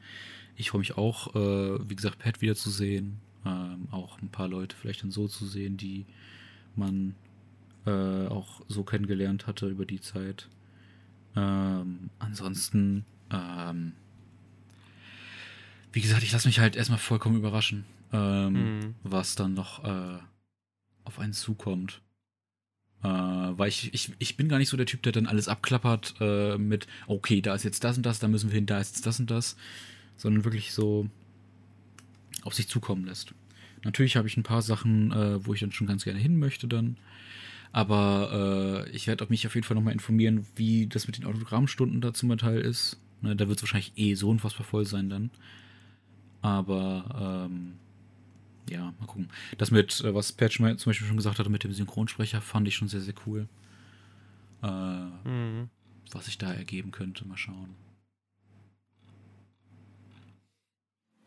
Ich freue mich auch, äh, wie gesagt, Pat wiederzusehen. Ähm, auch ein paar Leute vielleicht dann so zu sehen, die man äh, auch so kennengelernt hatte über die Zeit. Ähm, ansonsten, ähm, wie gesagt, ich lasse mich halt erstmal vollkommen überraschen, ähm, Mhm. was dann noch äh, auf einen zukommt. Äh, weil ich, ich, ich bin gar nicht so der Typ, der dann alles abklappert äh, mit, okay, da ist jetzt das und das, da müssen wir hin, da ist jetzt das und das, sondern wirklich so auf sich zukommen lässt. Natürlich habe ich ein paar Sachen, äh, wo ich dann schon ganz gerne hin möchte dann. Aber äh, ich werde mich auf jeden Fall nochmal informieren, wie das mit den Autogrammstunden da zum Teil ist. Ne, da wird es wahrscheinlich eh so unfassbar voll sein dann. Aber ähm, ja, mal gucken. Das mit, äh, was Patch zum Beispiel schon gesagt hatte, mit dem Synchronsprecher, fand ich schon sehr, sehr cool. Äh, Mhm. was sich da ergeben könnte, mal schauen.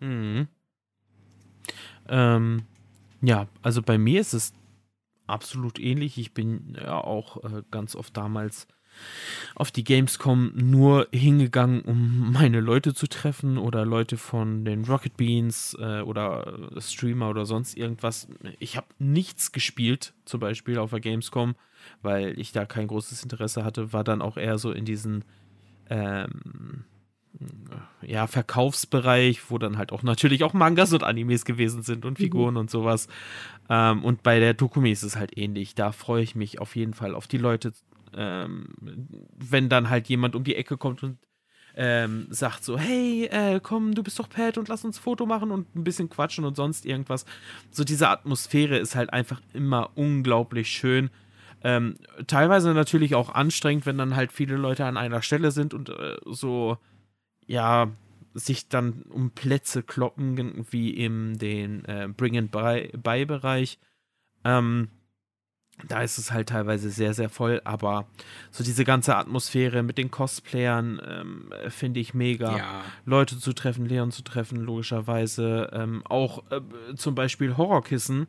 Mhm. Ähm, ja, also bei mir ist es absolut ähnlich. Ich bin ja auch äh, ganz oft damals auf die Gamescom nur hingegangen, um meine Leute zu treffen oder Leute von den Rocket Beans äh, oder Streamer oder sonst irgendwas. Ich habe nichts gespielt, zum Beispiel auf der Gamescom, weil ich da kein großes Interesse hatte, war dann auch eher so in diesen ähm, ja, Verkaufsbereich, wo dann halt auch natürlich auch Mangas und Animes gewesen sind und Figuren und sowas. Ähm, und bei der Dokumi ist es halt ähnlich. Da freue ich mich auf jeden Fall auf die Leute, ähm, wenn dann halt jemand um die Ecke kommt und ähm, sagt so, hey, äh, komm, du bist doch Pat und lass uns ein Foto machen und ein bisschen quatschen und sonst irgendwas. So diese Atmosphäre ist halt einfach immer unglaublich schön. Ähm, teilweise natürlich auch anstrengend, wenn dann halt viele Leute an einer Stelle sind und äh, so, ja, sich dann um Plätze kloppen, wie in den äh, Bring-and-Buy-Bereich. Ähm, da ist es halt teilweise sehr, sehr voll, aber so diese ganze Atmosphäre mit den Cosplayern ähm, finde ich mega. Leute zu treffen, Leon zu treffen, logischerweise. Ähm, auch äh, zum Beispiel Horrorkissen.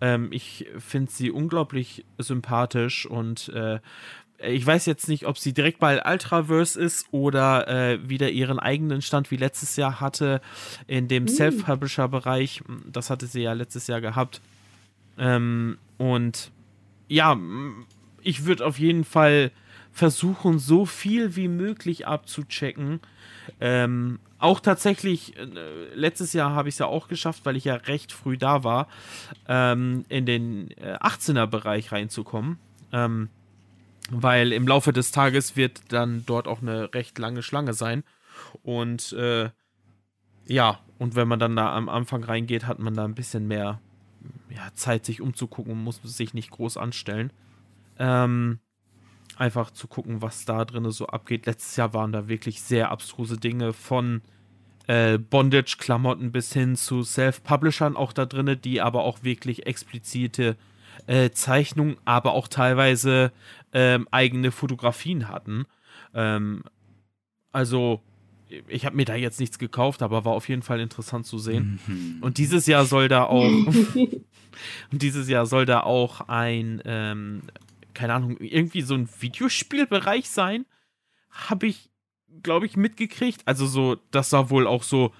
Ähm, ich finde sie unglaublich sympathisch und äh, ich weiß jetzt nicht, ob sie direkt bei Ultraverse ist oder äh, wieder ihren eigenen Stand wie letztes Jahr hatte in dem Mm. Self-Publisher-Bereich. Das hatte sie ja letztes Jahr gehabt. Ähm, und ja, ich würde auf jeden Fall versuchen, so viel wie möglich abzuchecken. Ähm, auch tatsächlich, äh, letztes Jahr habe ich es ja auch geschafft, weil ich ja recht früh da war, ähm, in den äh, 18er-Bereich reinzukommen. Ähm, weil im Laufe des Tages wird dann dort auch eine recht lange Schlange sein. Und äh, ja, und wenn man dann da am Anfang reingeht, hat man da ein bisschen mehr ja, Zeit, sich umzugucken und muss sich nicht groß anstellen. Ähm, einfach zu gucken, was da drin so abgeht. Letztes Jahr waren da wirklich sehr abstruse Dinge von äh, Bondage-Klamotten bis hin zu Self-Publishern auch da drin, die aber auch wirklich explizite äh, Zeichnungen, aber auch teilweise ähm, eigene Fotografien hatten. Ähm, also, ich habe mir da jetzt nichts gekauft, aber war auf jeden Fall interessant zu sehen. Mhm. Und dieses Jahr soll da auch, und dieses Jahr soll da auch ein, ähm, keine Ahnung, irgendwie so ein Videospielbereich sein. Habe ich, glaube ich, mitgekriegt. Also so, das war wohl auch so,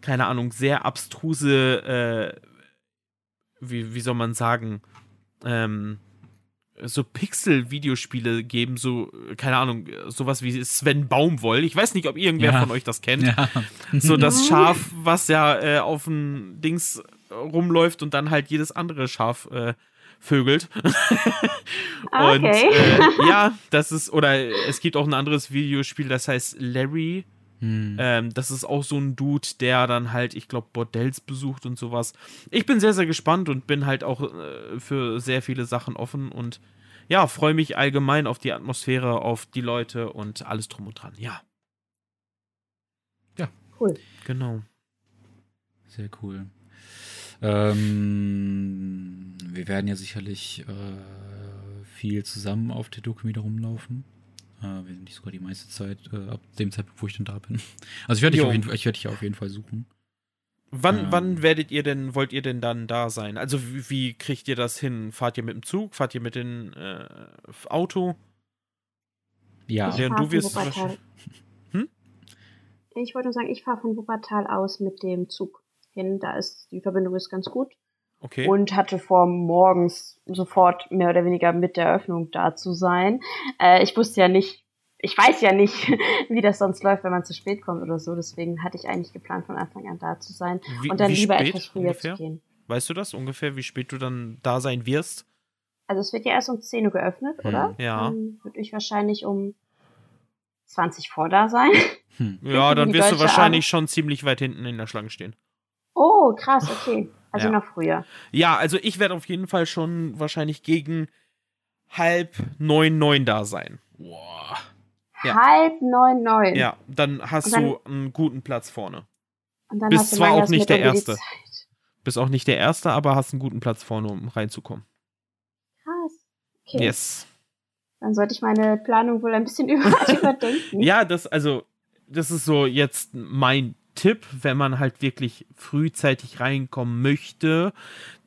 keine Ahnung, sehr abstruse, äh, wie, wie soll man sagen, ähm, so Pixel-Videospiele geben, so, keine Ahnung, sowas wie Sven Baumwoll. Ich weiß nicht, ob irgendwer Ja. von euch das kennt. Ja. So das Schaf, was ja äh, auf dem Dings rumläuft und dann halt jedes andere Schaf äh, vögelt. Ah, Und okay. äh, ja, das ist, oder es gibt auch ein anderes Videospiel, das heißt Larry. Hm. Ähm, das ist auch so ein Dude, der dann halt, ich glaube, Bordells besucht und sowas. Ich bin sehr, sehr gespannt und bin halt auch äh, für sehr viele Sachen offen und ja, freue mich allgemein auf die Atmosphäre, auf die Leute und alles drum und dran. Ja. Ja. Cool. Genau. Sehr cool. Ähm, wir werden ja sicherlich äh, viel zusammen auf der Doku wieder rumlaufen. Äh, wenn nicht sogar die meiste Zeit, äh, ab dem Zeitpunkt, wo ich dann da bin. Also ich werde dich, auf jeden Fall- ich werd dich auf jeden Fall suchen. Wann, Ähm. wann werdet ihr denn, wollt ihr denn dann da sein? Also wie, wie kriegt ihr das hin? Fahrt ihr mit dem Zug? Fahrt ihr mit dem äh, Auto? Ja, Ja, fahr du von wirst Hm? Ich wollte nur sagen, ich fahre von Wuppertal aus mit dem Zug hin. Da ist die Verbindung ist ganz gut. Okay. Und hatte vor, morgens sofort mehr oder weniger mit der Eröffnung da zu sein. Äh, ich wusste ja nicht, ich weiß ja nicht, wie das sonst läuft, wenn man zu spät kommt oder so. Deswegen hatte ich eigentlich geplant, von Anfang an da zu sein. wie, und dann lieber spät etwas früher ungefähr? zu gehen. Weißt du das ungefähr, wie spät du dann da sein wirst? Also es wird ja erst um 10 Uhr geöffnet, Hm. oder? Ja. Dann würde ich wahrscheinlich um 20 vor da sein. hm. Ja, dann wirst du wahrscheinlich schon ziemlich weit hinten in der Schlange stehen. Oh, krass, okay. Also Ja. noch früher. Ja, also ich werde auf jeden Fall schon wahrscheinlich gegen halb neun, neun da sein. Boah. Ja. Halb neun, neun. Ja, dann hast dann- du einen guten Platz vorne. Und dann Bist zwar auch nicht der Erste. Bist auch nicht der Erste, aber hast einen guten Platz vorne, um reinzukommen. Krass. Okay. Yes. Dann sollte ich meine Planung wohl ein bisschen über überdenken. Ja, das, also, das ist so jetzt mein Tipp, wenn man halt wirklich frühzeitig reinkommen möchte,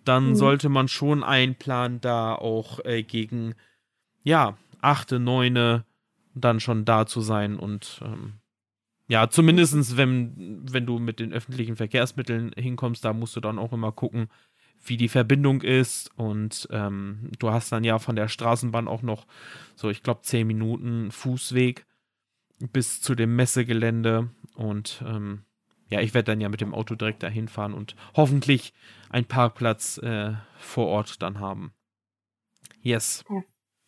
dann Mhm. sollte man schon einplanen, da auch äh, gegen, ja, achte, neune dann schon da zu sein und ähm, ja, zumindestens wenn, wenn du mit den öffentlichen Verkehrsmitteln hinkommst, da musst du dann auch immer gucken, wie die Verbindung ist und ähm, du hast dann ja von der Straßenbahn auch noch so, ich glaube, zehn Minuten Fußweg bis zu dem Messegelände und ähm, ja, ich werde dann ja mit dem Auto direkt dahin fahren und hoffentlich einen Parkplatz äh, vor Ort dann haben. Yes.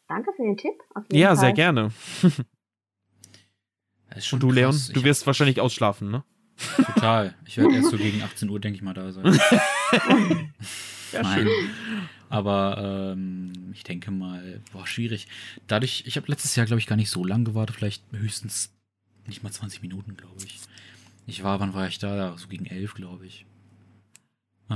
Danke für den Tipp. Auf jeden Ja, Fall. sehr gerne. Das ist schon Und du, Leon, krass. du Ich- wirst wahrscheinlich ausschlafen, ne? Total. Ich werde erst so gegen 18 Uhr, denke ich mal, da sein. Ja, Nein. schön. Aber ähm, ich denke mal, boah, schwierig. Dadurch, ich habe letztes Jahr, glaube ich, gar nicht so lange gewartet, vielleicht höchstens nicht mal 20 Minuten, glaube ich. Ich war, wann war ich da? So gegen 11, glaube ich. Äh,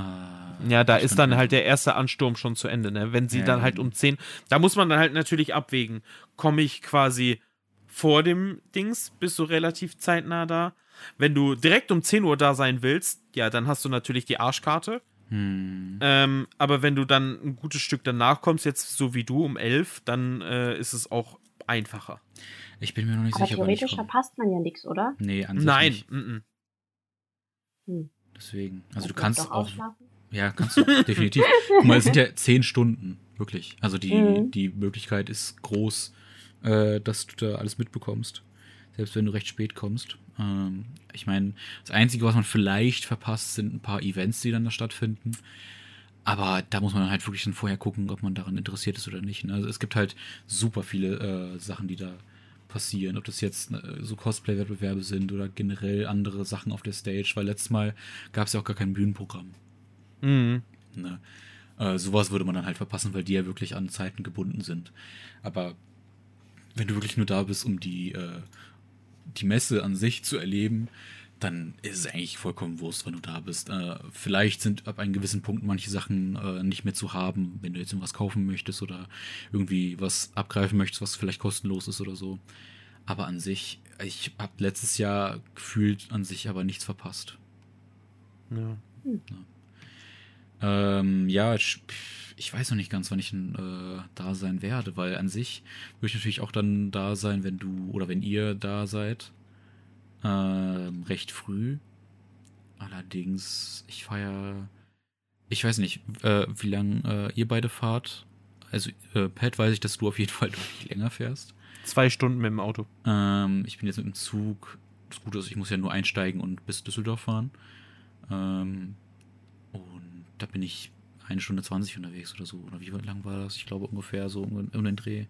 Ja, da ist dann halt der erste Ansturm schon zu Ende, ne? Wenn sie Ja, dann halt um 10, da muss man dann halt natürlich abwägen. Komme ich quasi vor dem Dings, bist du relativ zeitnah da. Wenn du direkt um 10 Uhr da sein willst, ja, dann hast du natürlich die Arschkarte. Hm, Ähm, aber wenn du dann ein gutes Stück danach kommst, jetzt so wie du um 11, dann äh, ist es auch einfacher. ich bin mir noch nicht Aber sicher, ich theoretisch verpasst man ja nichts, oder? Nee, an sich Nein. nicht. mm, mm. Deswegen. Also du kannst auch. ausschlafen. Ja, kannst du definitiv. Guck mal, es sind ja 10 Stunden, wirklich. Also die, Mhm. die Möglichkeit ist groß, äh, dass du da alles mitbekommst. Selbst wenn du recht spät kommst. Ähm, ich meine, das Einzige, was man vielleicht verpasst, sind ein paar Events, die dann da stattfinden. Aber da muss man halt wirklich dann vorher gucken, ob man daran interessiert ist oder nicht. ne? Also es gibt halt super viele äh, Sachen, die da passieren. Ob das jetzt äh, so Cosplay-Wettbewerbe sind oder generell andere Sachen auf der Stage. Weil letztes Mal gab es ja auch gar kein Bühnenprogramm. Mm. Ne? Äh, sowas würde man dann halt verpassen, weil die ja wirklich an Zeiten gebunden sind. Aber wenn du wirklich nur da bist, um die, äh, die Messe an sich zu erleben, dann ist es eigentlich vollkommen Wurst, wenn du da bist. Äh, vielleicht sind ab einem gewissen Punkt manche Sachen äh, nicht mehr zu haben, wenn du jetzt irgendwas kaufen möchtest oder irgendwie was abgreifen möchtest, was vielleicht kostenlos ist oder so. Aber an sich, ich habe letztes Jahr gefühlt an sich aber nichts verpasst. Ja. Ähm, ja, ich, ich weiß noch nicht ganz, wann ich äh, da sein werde, weil an sich würde ich natürlich auch dann da sein, wenn du oder wenn ihr da seid. Ähm, recht früh. Allerdings, ich feiere. Ich weiß nicht, äh, wie lange äh, ihr beide fahrt. Also, äh, Pat, weiß ich, dass du auf jeden Fall deutlich länger fährst. Zwei Stunden mit dem Auto. Ähm, ich bin jetzt mit dem Zug. Das Gute ist, ich muss ja nur einsteigen und bis Düsseldorf fahren. Ähm, und da bin ich eine Stunde 20 unterwegs oder so. Oder wie lang war das? Ich glaube ungefähr so um, um den Dreh.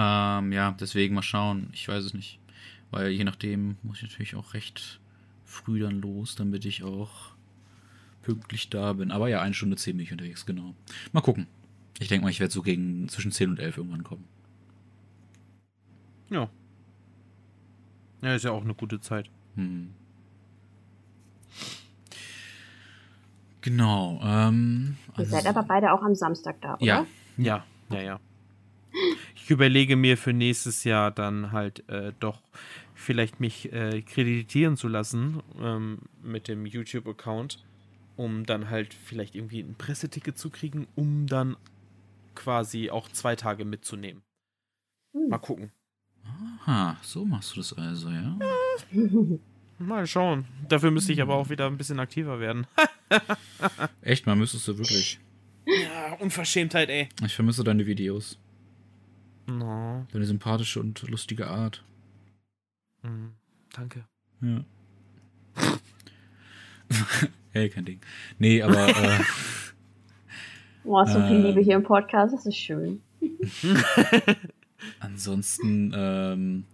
Ähm, ja, deswegen mal schauen. Ich weiß es nicht. Weil je nachdem muss ich natürlich auch recht früh dann los, damit ich auch pünktlich da bin. Aber ja, eine Stunde zehn bin ich unterwegs, genau. Mal gucken. Ich denke mal, ich werde so gegen zwischen 10 und 11 irgendwann kommen. Ja. Ja, ist ja auch eine gute Zeit. Hm. Genau. Ähm, Ihr also- seid aber beide auch am Samstag da, oder? Ja, Ja, ja, ja. Ich überlege mir für nächstes Jahr dann halt äh, doch vielleicht mich äh, kreditieren zu lassen ähm, mit dem YouTube-Account, um dann halt vielleicht irgendwie ein Presseticket zu kriegen, um dann quasi auch zwei Tage mitzunehmen. Hm. Mal gucken. Aha, so machst du das also, ja? Mal schauen. Dafür müsste ich aber auch wieder ein bisschen aktiver werden. Echt, man müsstest du wirklich. ja, Unverschämtheit, ey. Ich vermisse deine Videos. No. Deine sympathische und lustige Art. Hm, danke. Ja. hey, kein Ding. Nee, aber äh, Oh, so viel Ähm. Liebe hier im Podcast, das ist schön. ansonsten ähm,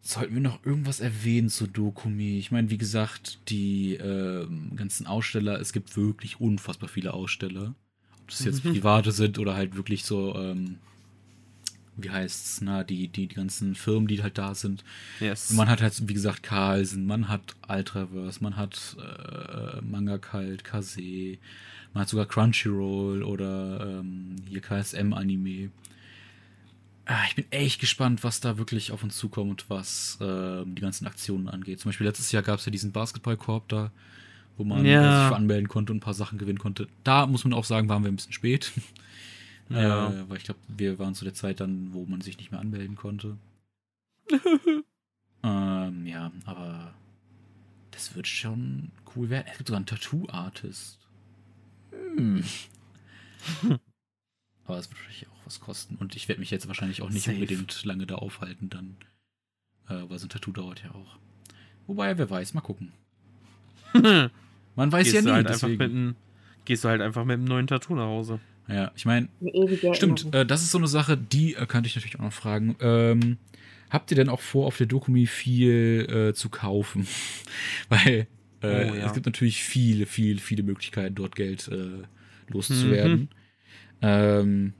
sollten wir noch irgendwas erwähnen zu Dokumi. Ich meine, wie gesagt, die ähm, ganzen Aussteller, es gibt wirklich unfassbar viele Aussteller. Ob das jetzt Mhm. private sind oder halt wirklich so, ähm, wie heißt's, na, die, die, die ganzen Firmen, die halt da sind. Yes. Man hat halt, wie gesagt, Carlsen, man hat Ultraverse, man hat äh, Manga Kalt, Kase, man hat sogar Crunchyroll oder ähm, hier KSM-Anime. Ah, ich bin echt gespannt, was da wirklich auf uns zukommt, was ähm, die ganzen Aktionen angeht. Zum Beispiel letztes Jahr gab es ja diesen Basketballkorb da, wo man Ja. äh, sich für anmelden konnte und ein paar Sachen gewinnen konnte. Da muss man auch sagen, waren wir ein bisschen spät. Ja. Äh, weil ich glaube, wir waren zu der Zeit dann, wo man sich nicht mehr anmelden konnte. Ähm, ja, aber das wird schon cool werden. Es gibt sogar einen Tattoo-Artist. Hm. aber es wird wahrscheinlich auch was kosten. Und ich werde mich jetzt wahrscheinlich auch nicht Safe. unbedingt lange da aufhalten, dann. Äh, weil so ein Tattoo dauert ja auch. Wobei, wer weiß, mal gucken. Man weiß gehst, ja nie. halt einfach deswegen. mit einem, gehst du halt einfach mit einem neuen Tattoo nach Hause. Ja, ich meine, Stimmt, äh, das ist so eine Sache, die äh, könnte ich natürlich auch noch fragen. Ähm, habt ihr denn auch vor, auf der Dokumi viel äh, zu kaufen? Weil äh, Oh, ja. es gibt natürlich viele, viele, viele Möglichkeiten, dort Geld äh, Mhm. loszuwerden. Ähm,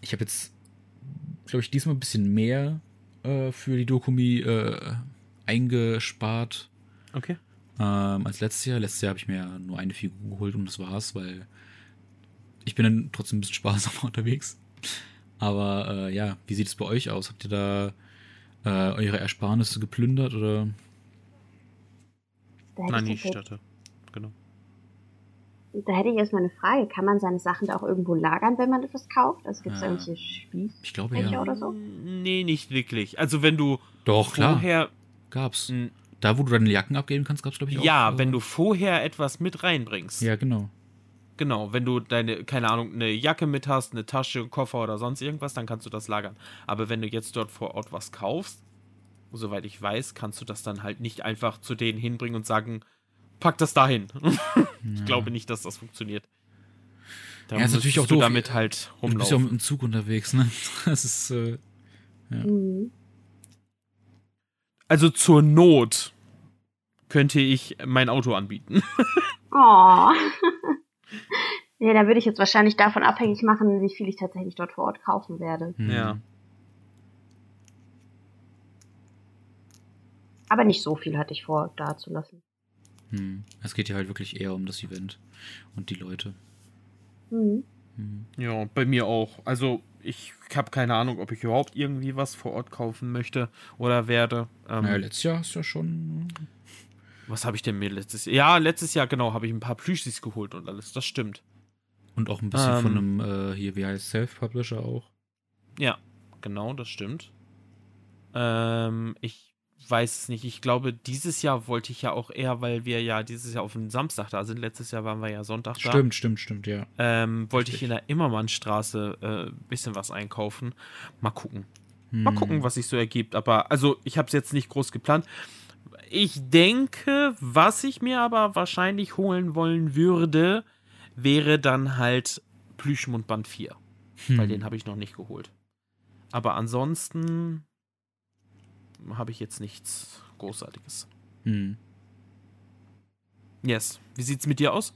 ich habe jetzt, glaube ich, diesmal ein bisschen mehr äh, für die Dokumi äh, eingespart Okay. ähm, als letztes Jahr. Letztes Jahr habe ich mir ja nur eine Figur geholt und das war's, weil ich bin dann trotzdem ein bisschen sparsamer unterwegs. Aber äh, ja, wie sieht es bei euch aus? Habt ihr da äh, eure Ersparnisse geplündert oder? Da hätte Nein, ich Städte. Genau. Da hätte ich erstmal eine Frage. Kann man seine Sachen da auch irgendwo lagern, wenn man etwas kauft? Also gibt es da Ja. irgendwelche Spieß? Ich glaube ja. oder so? Nee, nicht wirklich. Also wenn du Doch, klar. vorher. Gab's. n- Da, wo du deine Jacken abgeben kannst, gab's, glaube ich, auch. Ja, wenn du vorher etwas mit reinbringst. Ja, genau. Genau, wenn du deine, keine Ahnung, eine Jacke mit hast, eine Tasche, einen Koffer oder sonst irgendwas, dann kannst du das lagern. Aber wenn du jetzt dort vor Ort was kaufst, soweit ich weiß, kannst du das dann halt nicht einfach zu denen hinbringen und sagen, pack das dahin. ich glaube nicht, dass das funktioniert. Da Ja, ist natürlich auch du doof. damit halt Du bist ja auch mit rumlaufen. dem Zug unterwegs, ne? Das ist, äh, Mhm. Also zur Not könnte ich mein Auto anbieten. Oh. nee, da würde ich jetzt wahrscheinlich davon abhängig machen, wie viel ich tatsächlich dort vor Ort kaufen werde. hm. Ja. Aber nicht so viel hatte ich vor, da zu lassen. Hm. Es geht ja halt wirklich eher um das Event und die Leute. Mhm. Hm. Ja, bei mir auch. Also ich habe keine Ahnung, ob ich überhaupt irgendwie was vor Ort kaufen möchte oder werde. Ähm, Naja, letztes Jahr hast du ja schon. Was habe ich denn mir letztes Jahr? Ja, letztes Jahr genau, habe ich ein paar Plüschis geholt und alles. Das stimmt. Und auch ein bisschen Ähm. von einem, äh, hier, wie heißt Self-Publisher auch. Ja, genau, das stimmt. Ähm, ich weiß es nicht. Ich glaube, dieses Jahr wollte ich ja auch eher, weil wir ja dieses Jahr auf dem Samstag da sind. Letztes Jahr waren wir ja Sonntag da. Stimmt, stimmt, stimmt, ja. Ähm, wollte ich Richtig. in der Immermannstraße ein äh, bisschen was einkaufen. Mal gucken. Mal Hm. gucken, was sich so ergibt. Aber also, ich habe es jetzt nicht groß geplant. Ich denke, was ich mir aber wahrscheinlich holen wollen würde, wäre dann halt Plüschmund-Band 4. Hm. Weil den habe ich noch nicht geholt. Aber ansonsten habe ich jetzt nichts Großartiges. Hm. Yes. Wie sieht's mit dir aus?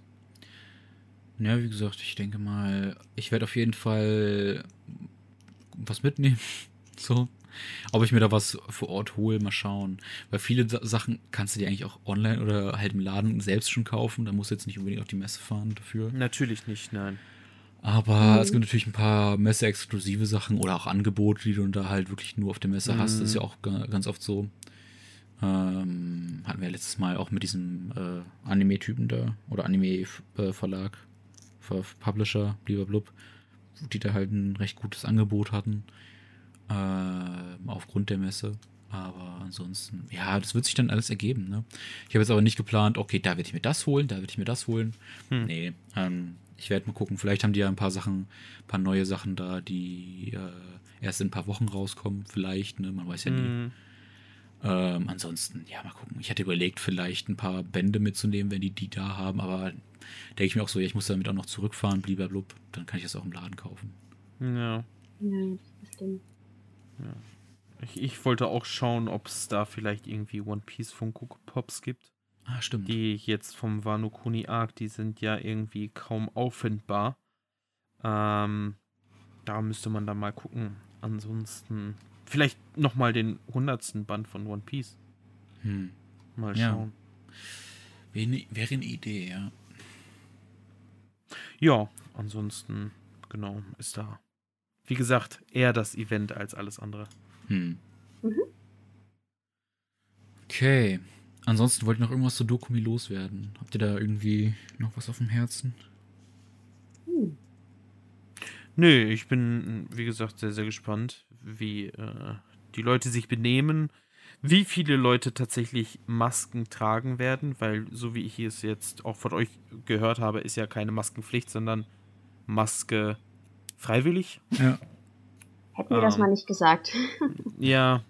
Ja, wie gesagt, ich denke mal, ich werde auf jeden Fall was mitnehmen. So. Ob ich mir da was vor Ort hole, mal schauen. Weil viele Sa- Sachen kannst du dir eigentlich auch online oder halt im Laden selbst schon kaufen. Da musst du jetzt nicht unbedingt auf die Messe fahren dafür. Natürlich nicht, nein. Aber Mhm. es gibt natürlich ein paar Messe-exklusive Sachen oder auch Angebote, die du da halt wirklich nur auf der Messe hast. Das ist ja auch ga- ganz oft so. Ähm, hatten wir letztes Mal auch mit diesem äh, Anime-Typen da oder Anime-Verlag, Publisher, blub, die da halt ein recht gutes Angebot hatten. Ähm, aufgrund der Messe. Aber ansonsten, ja, das wird sich dann alles ergeben. Ne? Ich habe jetzt aber nicht geplant, okay, da werde ich mir das holen, da werde ich mir das holen. Hm. Nee, ähm, ich werde mal gucken. Vielleicht haben die ja ein paar Sachen, ein paar neue Sachen da, die äh, erst in ein paar Wochen rauskommen. Vielleicht, ne? Man weiß ja nie. Hm. Ähm, ansonsten, ja, mal gucken. Ich hatte überlegt, vielleicht ein paar Bände mitzunehmen, wenn die die da haben, aber denke ich mir auch so, ja, ich muss damit auch noch zurückfahren, blub, dann kann ich das auch im Laden kaufen. Ja. Ja, das stimmt. Ich, ich wollte auch schauen, ob es da vielleicht irgendwie One Piece Funko Pops gibt. Ah, stimmt. Die jetzt vom Wano Kuni Arc, die sind ja irgendwie kaum auffindbar. Ähm, da müsste man dann mal gucken. Ansonsten vielleicht nochmal den hundertsten Band von One Piece. Hm. Mal Ja. schauen. Wäre ne- wäre eine Idee, ja. Ja, ansonsten, genau, ist da. Wie gesagt, eher das Event als alles andere. Hm. Mhm. Okay. Ansonsten wollte ich noch irgendwas zu Dokumi loswerden. Habt ihr da irgendwie noch was auf dem Herzen? Hm. Nö, ich bin, wie gesagt, sehr, sehr gespannt, wie äh, die Leute sich benehmen, wie viele Leute tatsächlich Masken tragen werden, weil, so wie ich es jetzt auch von euch gehört habe, ist ja keine Maskenpflicht, sondern Maske freiwillig. Ja. Hätten wir das Ähm. mal nicht gesagt. Ja.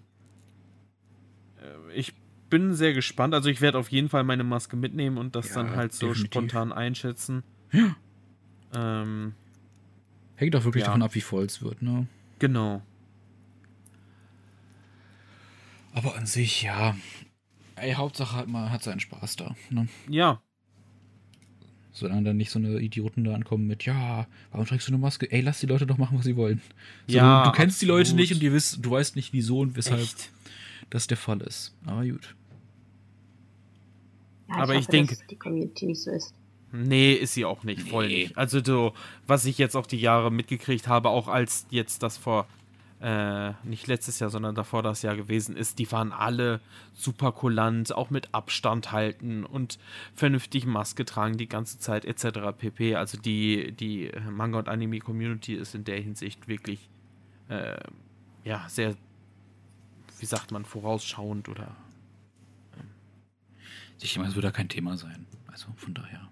Äh, Ich bin sehr gespannt. Also ich werde auf jeden Fall meine Maske mitnehmen und das Ja, dann halt so definitiv. spontan einschätzen. Ja. Ähm, Hängt auch wirklich Ja. davon ab, wie voll es wird, ne? genau. Aber an sich, ja. Ey, Hauptsache hat man hat seinen Spaß da, ne? Ja, Solange dann nicht so eine Idioten da ankommen mit, ja, warum trägst du eine Maske? Ey, lass die Leute doch machen, was sie wollen. So, Ja, du, du kennst die Leute absolut. nicht und die wiss, du weißt nicht, wieso und weshalb echt. das der Fall ist. Aber gut. Ja, Aber ich denke- dass die Community nicht so ist. Nee, ist sie auch nicht, voll Nee. nicht. Also so, was ich jetzt auch die Jahre mitgekriegt habe, auch als jetzt das vor, äh, nicht letztes Jahr, sondern davor das Jahr gewesen ist, die waren alle super kulant, auch mit Abstand halten und vernünftig Maske tragen die ganze Zeit etc. pp. Also die, die Manga- und Anime-Community ist in der Hinsicht wirklich, äh, ja, sehr, wie sagt man, vorausschauend oder Ich denke mal, es wird da kein Thema sein. Also von daher.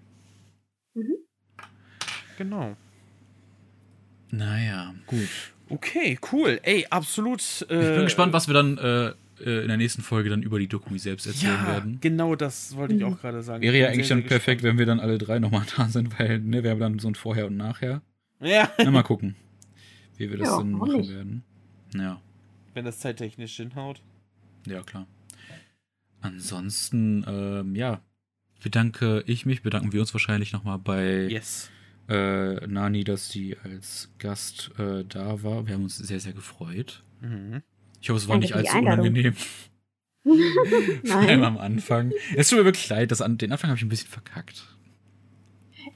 genau. Naja, gut. Okay, cool. Ey, absolut. Ich bin gespannt, was wir dann äh, äh, in der nächsten Folge dann über die Dokumi selbst erzählen ja, werden. genau das wollte ich Mhm. auch gerade sagen. Wäre ja eigentlich sehr, dann sehr perfekt, gespannt. wenn wir dann alle drei nochmal da sind, weil ne, wir haben dann so ein Vorher und Nachher. Ja, Na, mal gucken, wie wir das Ja, dann machen nicht? werden. Ja, wenn das zeittechnisch hinhaut. ja, klar. Ansonsten, ähm, ja, bedanke ich mich, bedanken wir uns wahrscheinlich nochmal bei Yes. Äh, Nani, dass sie als Gast äh, da war. Wir haben uns sehr, sehr gefreut. Mhm. Ich hoffe, es war Danke nicht allzu unangenehm. Vor allem am Anfang. Es tut mir wirklich leid, das an, den Anfang habe ich ein bisschen verkackt.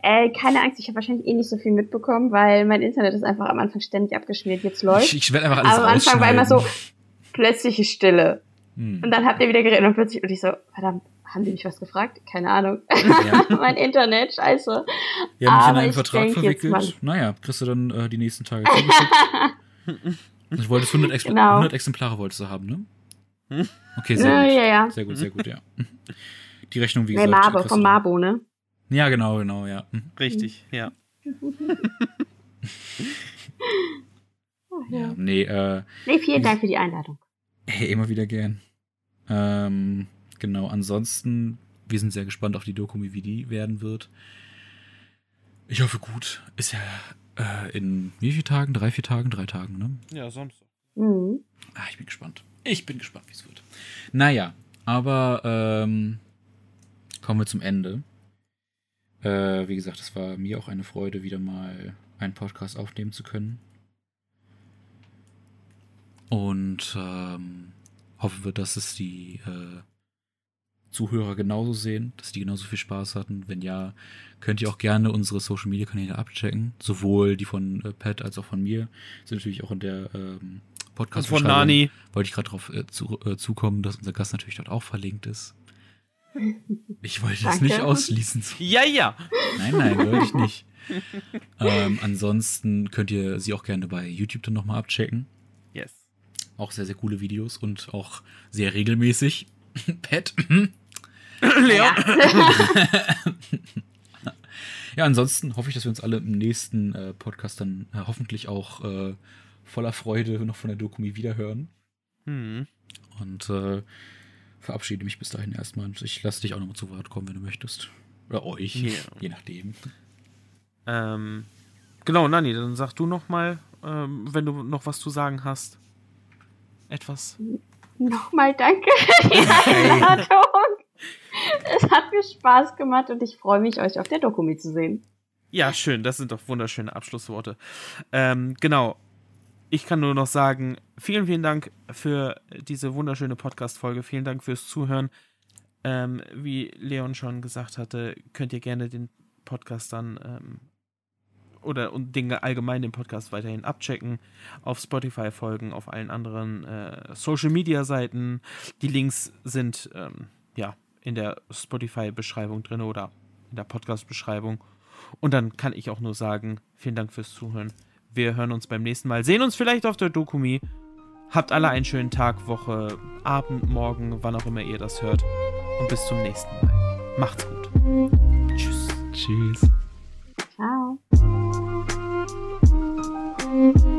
Äh, keine Angst, ich habe wahrscheinlich eh nicht so viel mitbekommen, weil mein Internet ist einfach am Anfang ständig abgeschmiert. Jetzt läuft. Ich, ich werde einfach alles Aber am Anfang war immer so plötzliche Stille. Hm. Und dann habt ihr wieder geredet und plötzlich, und ich so, verdammt, haben die mich was gefragt? Keine Ahnung. Ja. mein Internet, scheiße. Wir haben mich in Aber einen ich Vertrag jetzt verwickelt. Naja, kriegst du dann äh, die nächsten Tage ich wolltest 100, Expl Genau. 100 Exemplare wolltest du haben, ne? Okay, Ja, sehr gut. ja, ja. Sehr gut, sehr gut, ja. Die Rechnung, wie Nee, gesagt. Marbo, vom. Mabo, ne? Ja, genau, genau, ja. Mhm. Richtig, ja. Oh, ja. ja. Nee, äh, Nee, vielen Dank für die Einladung. hey, immer wieder gern. Ähm, genau, ansonsten, wir sind sehr gespannt auf die Dokumi, wie die werden wird. Ich hoffe gut. Ist ja äh, in wie vielen Tagen? Drei, vier Tagen? Drei Tagen, ne? Ja, Samstag. Mhm. Ah, ich bin gespannt. Ich bin gespannt, wie es wird. Naja, aber ähm, kommen wir zum Ende. Äh, wie gesagt, es war mir auch eine Freude, wieder mal einen Podcast aufnehmen zu können. Und ähm, hoffen wir, dass es die äh, Zuhörer genauso sehen, dass die genauso viel Spaß hatten. Wenn ja, könnt ihr auch gerne unsere Social Media Kanäle abchecken. Sowohl die von äh, Pat als auch von mir. Sind natürlich auch in der ähm, podcast Von Nani. Wollte ich gerade darauf äh, zu, äh, zukommen, dass unser Gast natürlich dort auch verlinkt ist. Ich wollte das nicht ausschließen. Ja, ja. Nein, nein, wollte ich nicht. ähm, ansonsten könnt ihr sie auch gerne bei YouTube dann nochmal abchecken. Yes. Auch sehr, sehr coole Videos und auch sehr regelmäßig. Pat. Leon. ja, ansonsten hoffe ich, dass wir uns alle im nächsten äh, Podcast dann äh, hoffentlich auch äh, voller Freude noch von der Dokumi wiederhören. Hm. Und äh, verabschiede mich bis dahin erstmal. Ich lasse dich auch nochmal zu Wort kommen, wenn du möchtest. Oder euch, Ja. je nachdem. Ähm, genau, Nani, dann sag du noch mal, ähm, wenn du noch was zu sagen hast. Etwas. Nochmal danke für die Einladung. Es hat mir Spaß gemacht und ich freue mich, euch auf der Dokumi zu sehen. Ja, schön. Das sind doch wunderschöne Abschlussworte. Ähm, genau. Ich kann nur noch sagen, vielen, vielen Dank für diese wunderschöne Podcast-Folge. Vielen Dank fürs Zuhören. Ähm, wie Leon schon gesagt hatte, könnt ihr gerne den Podcast dann ähm, oder und den allgemein den Podcast weiterhin abchecken, auf Spotify folgen, auf allen anderen äh, Social Media Seiten. Die Links sind ähm, ja in der Spotify-Beschreibung drin oder in der Podcast-Beschreibung. Und dann kann ich auch nur sagen, vielen Dank fürs Zuhören. Wir hören uns beim nächsten Mal. Sehen uns vielleicht auf der Dokumi. Habt alle einen schönen Tag, Woche, Abend, Morgen, wann auch immer ihr das hört. Und bis zum nächsten Mal. Macht's gut. Tschüss. Tschüss. Bye.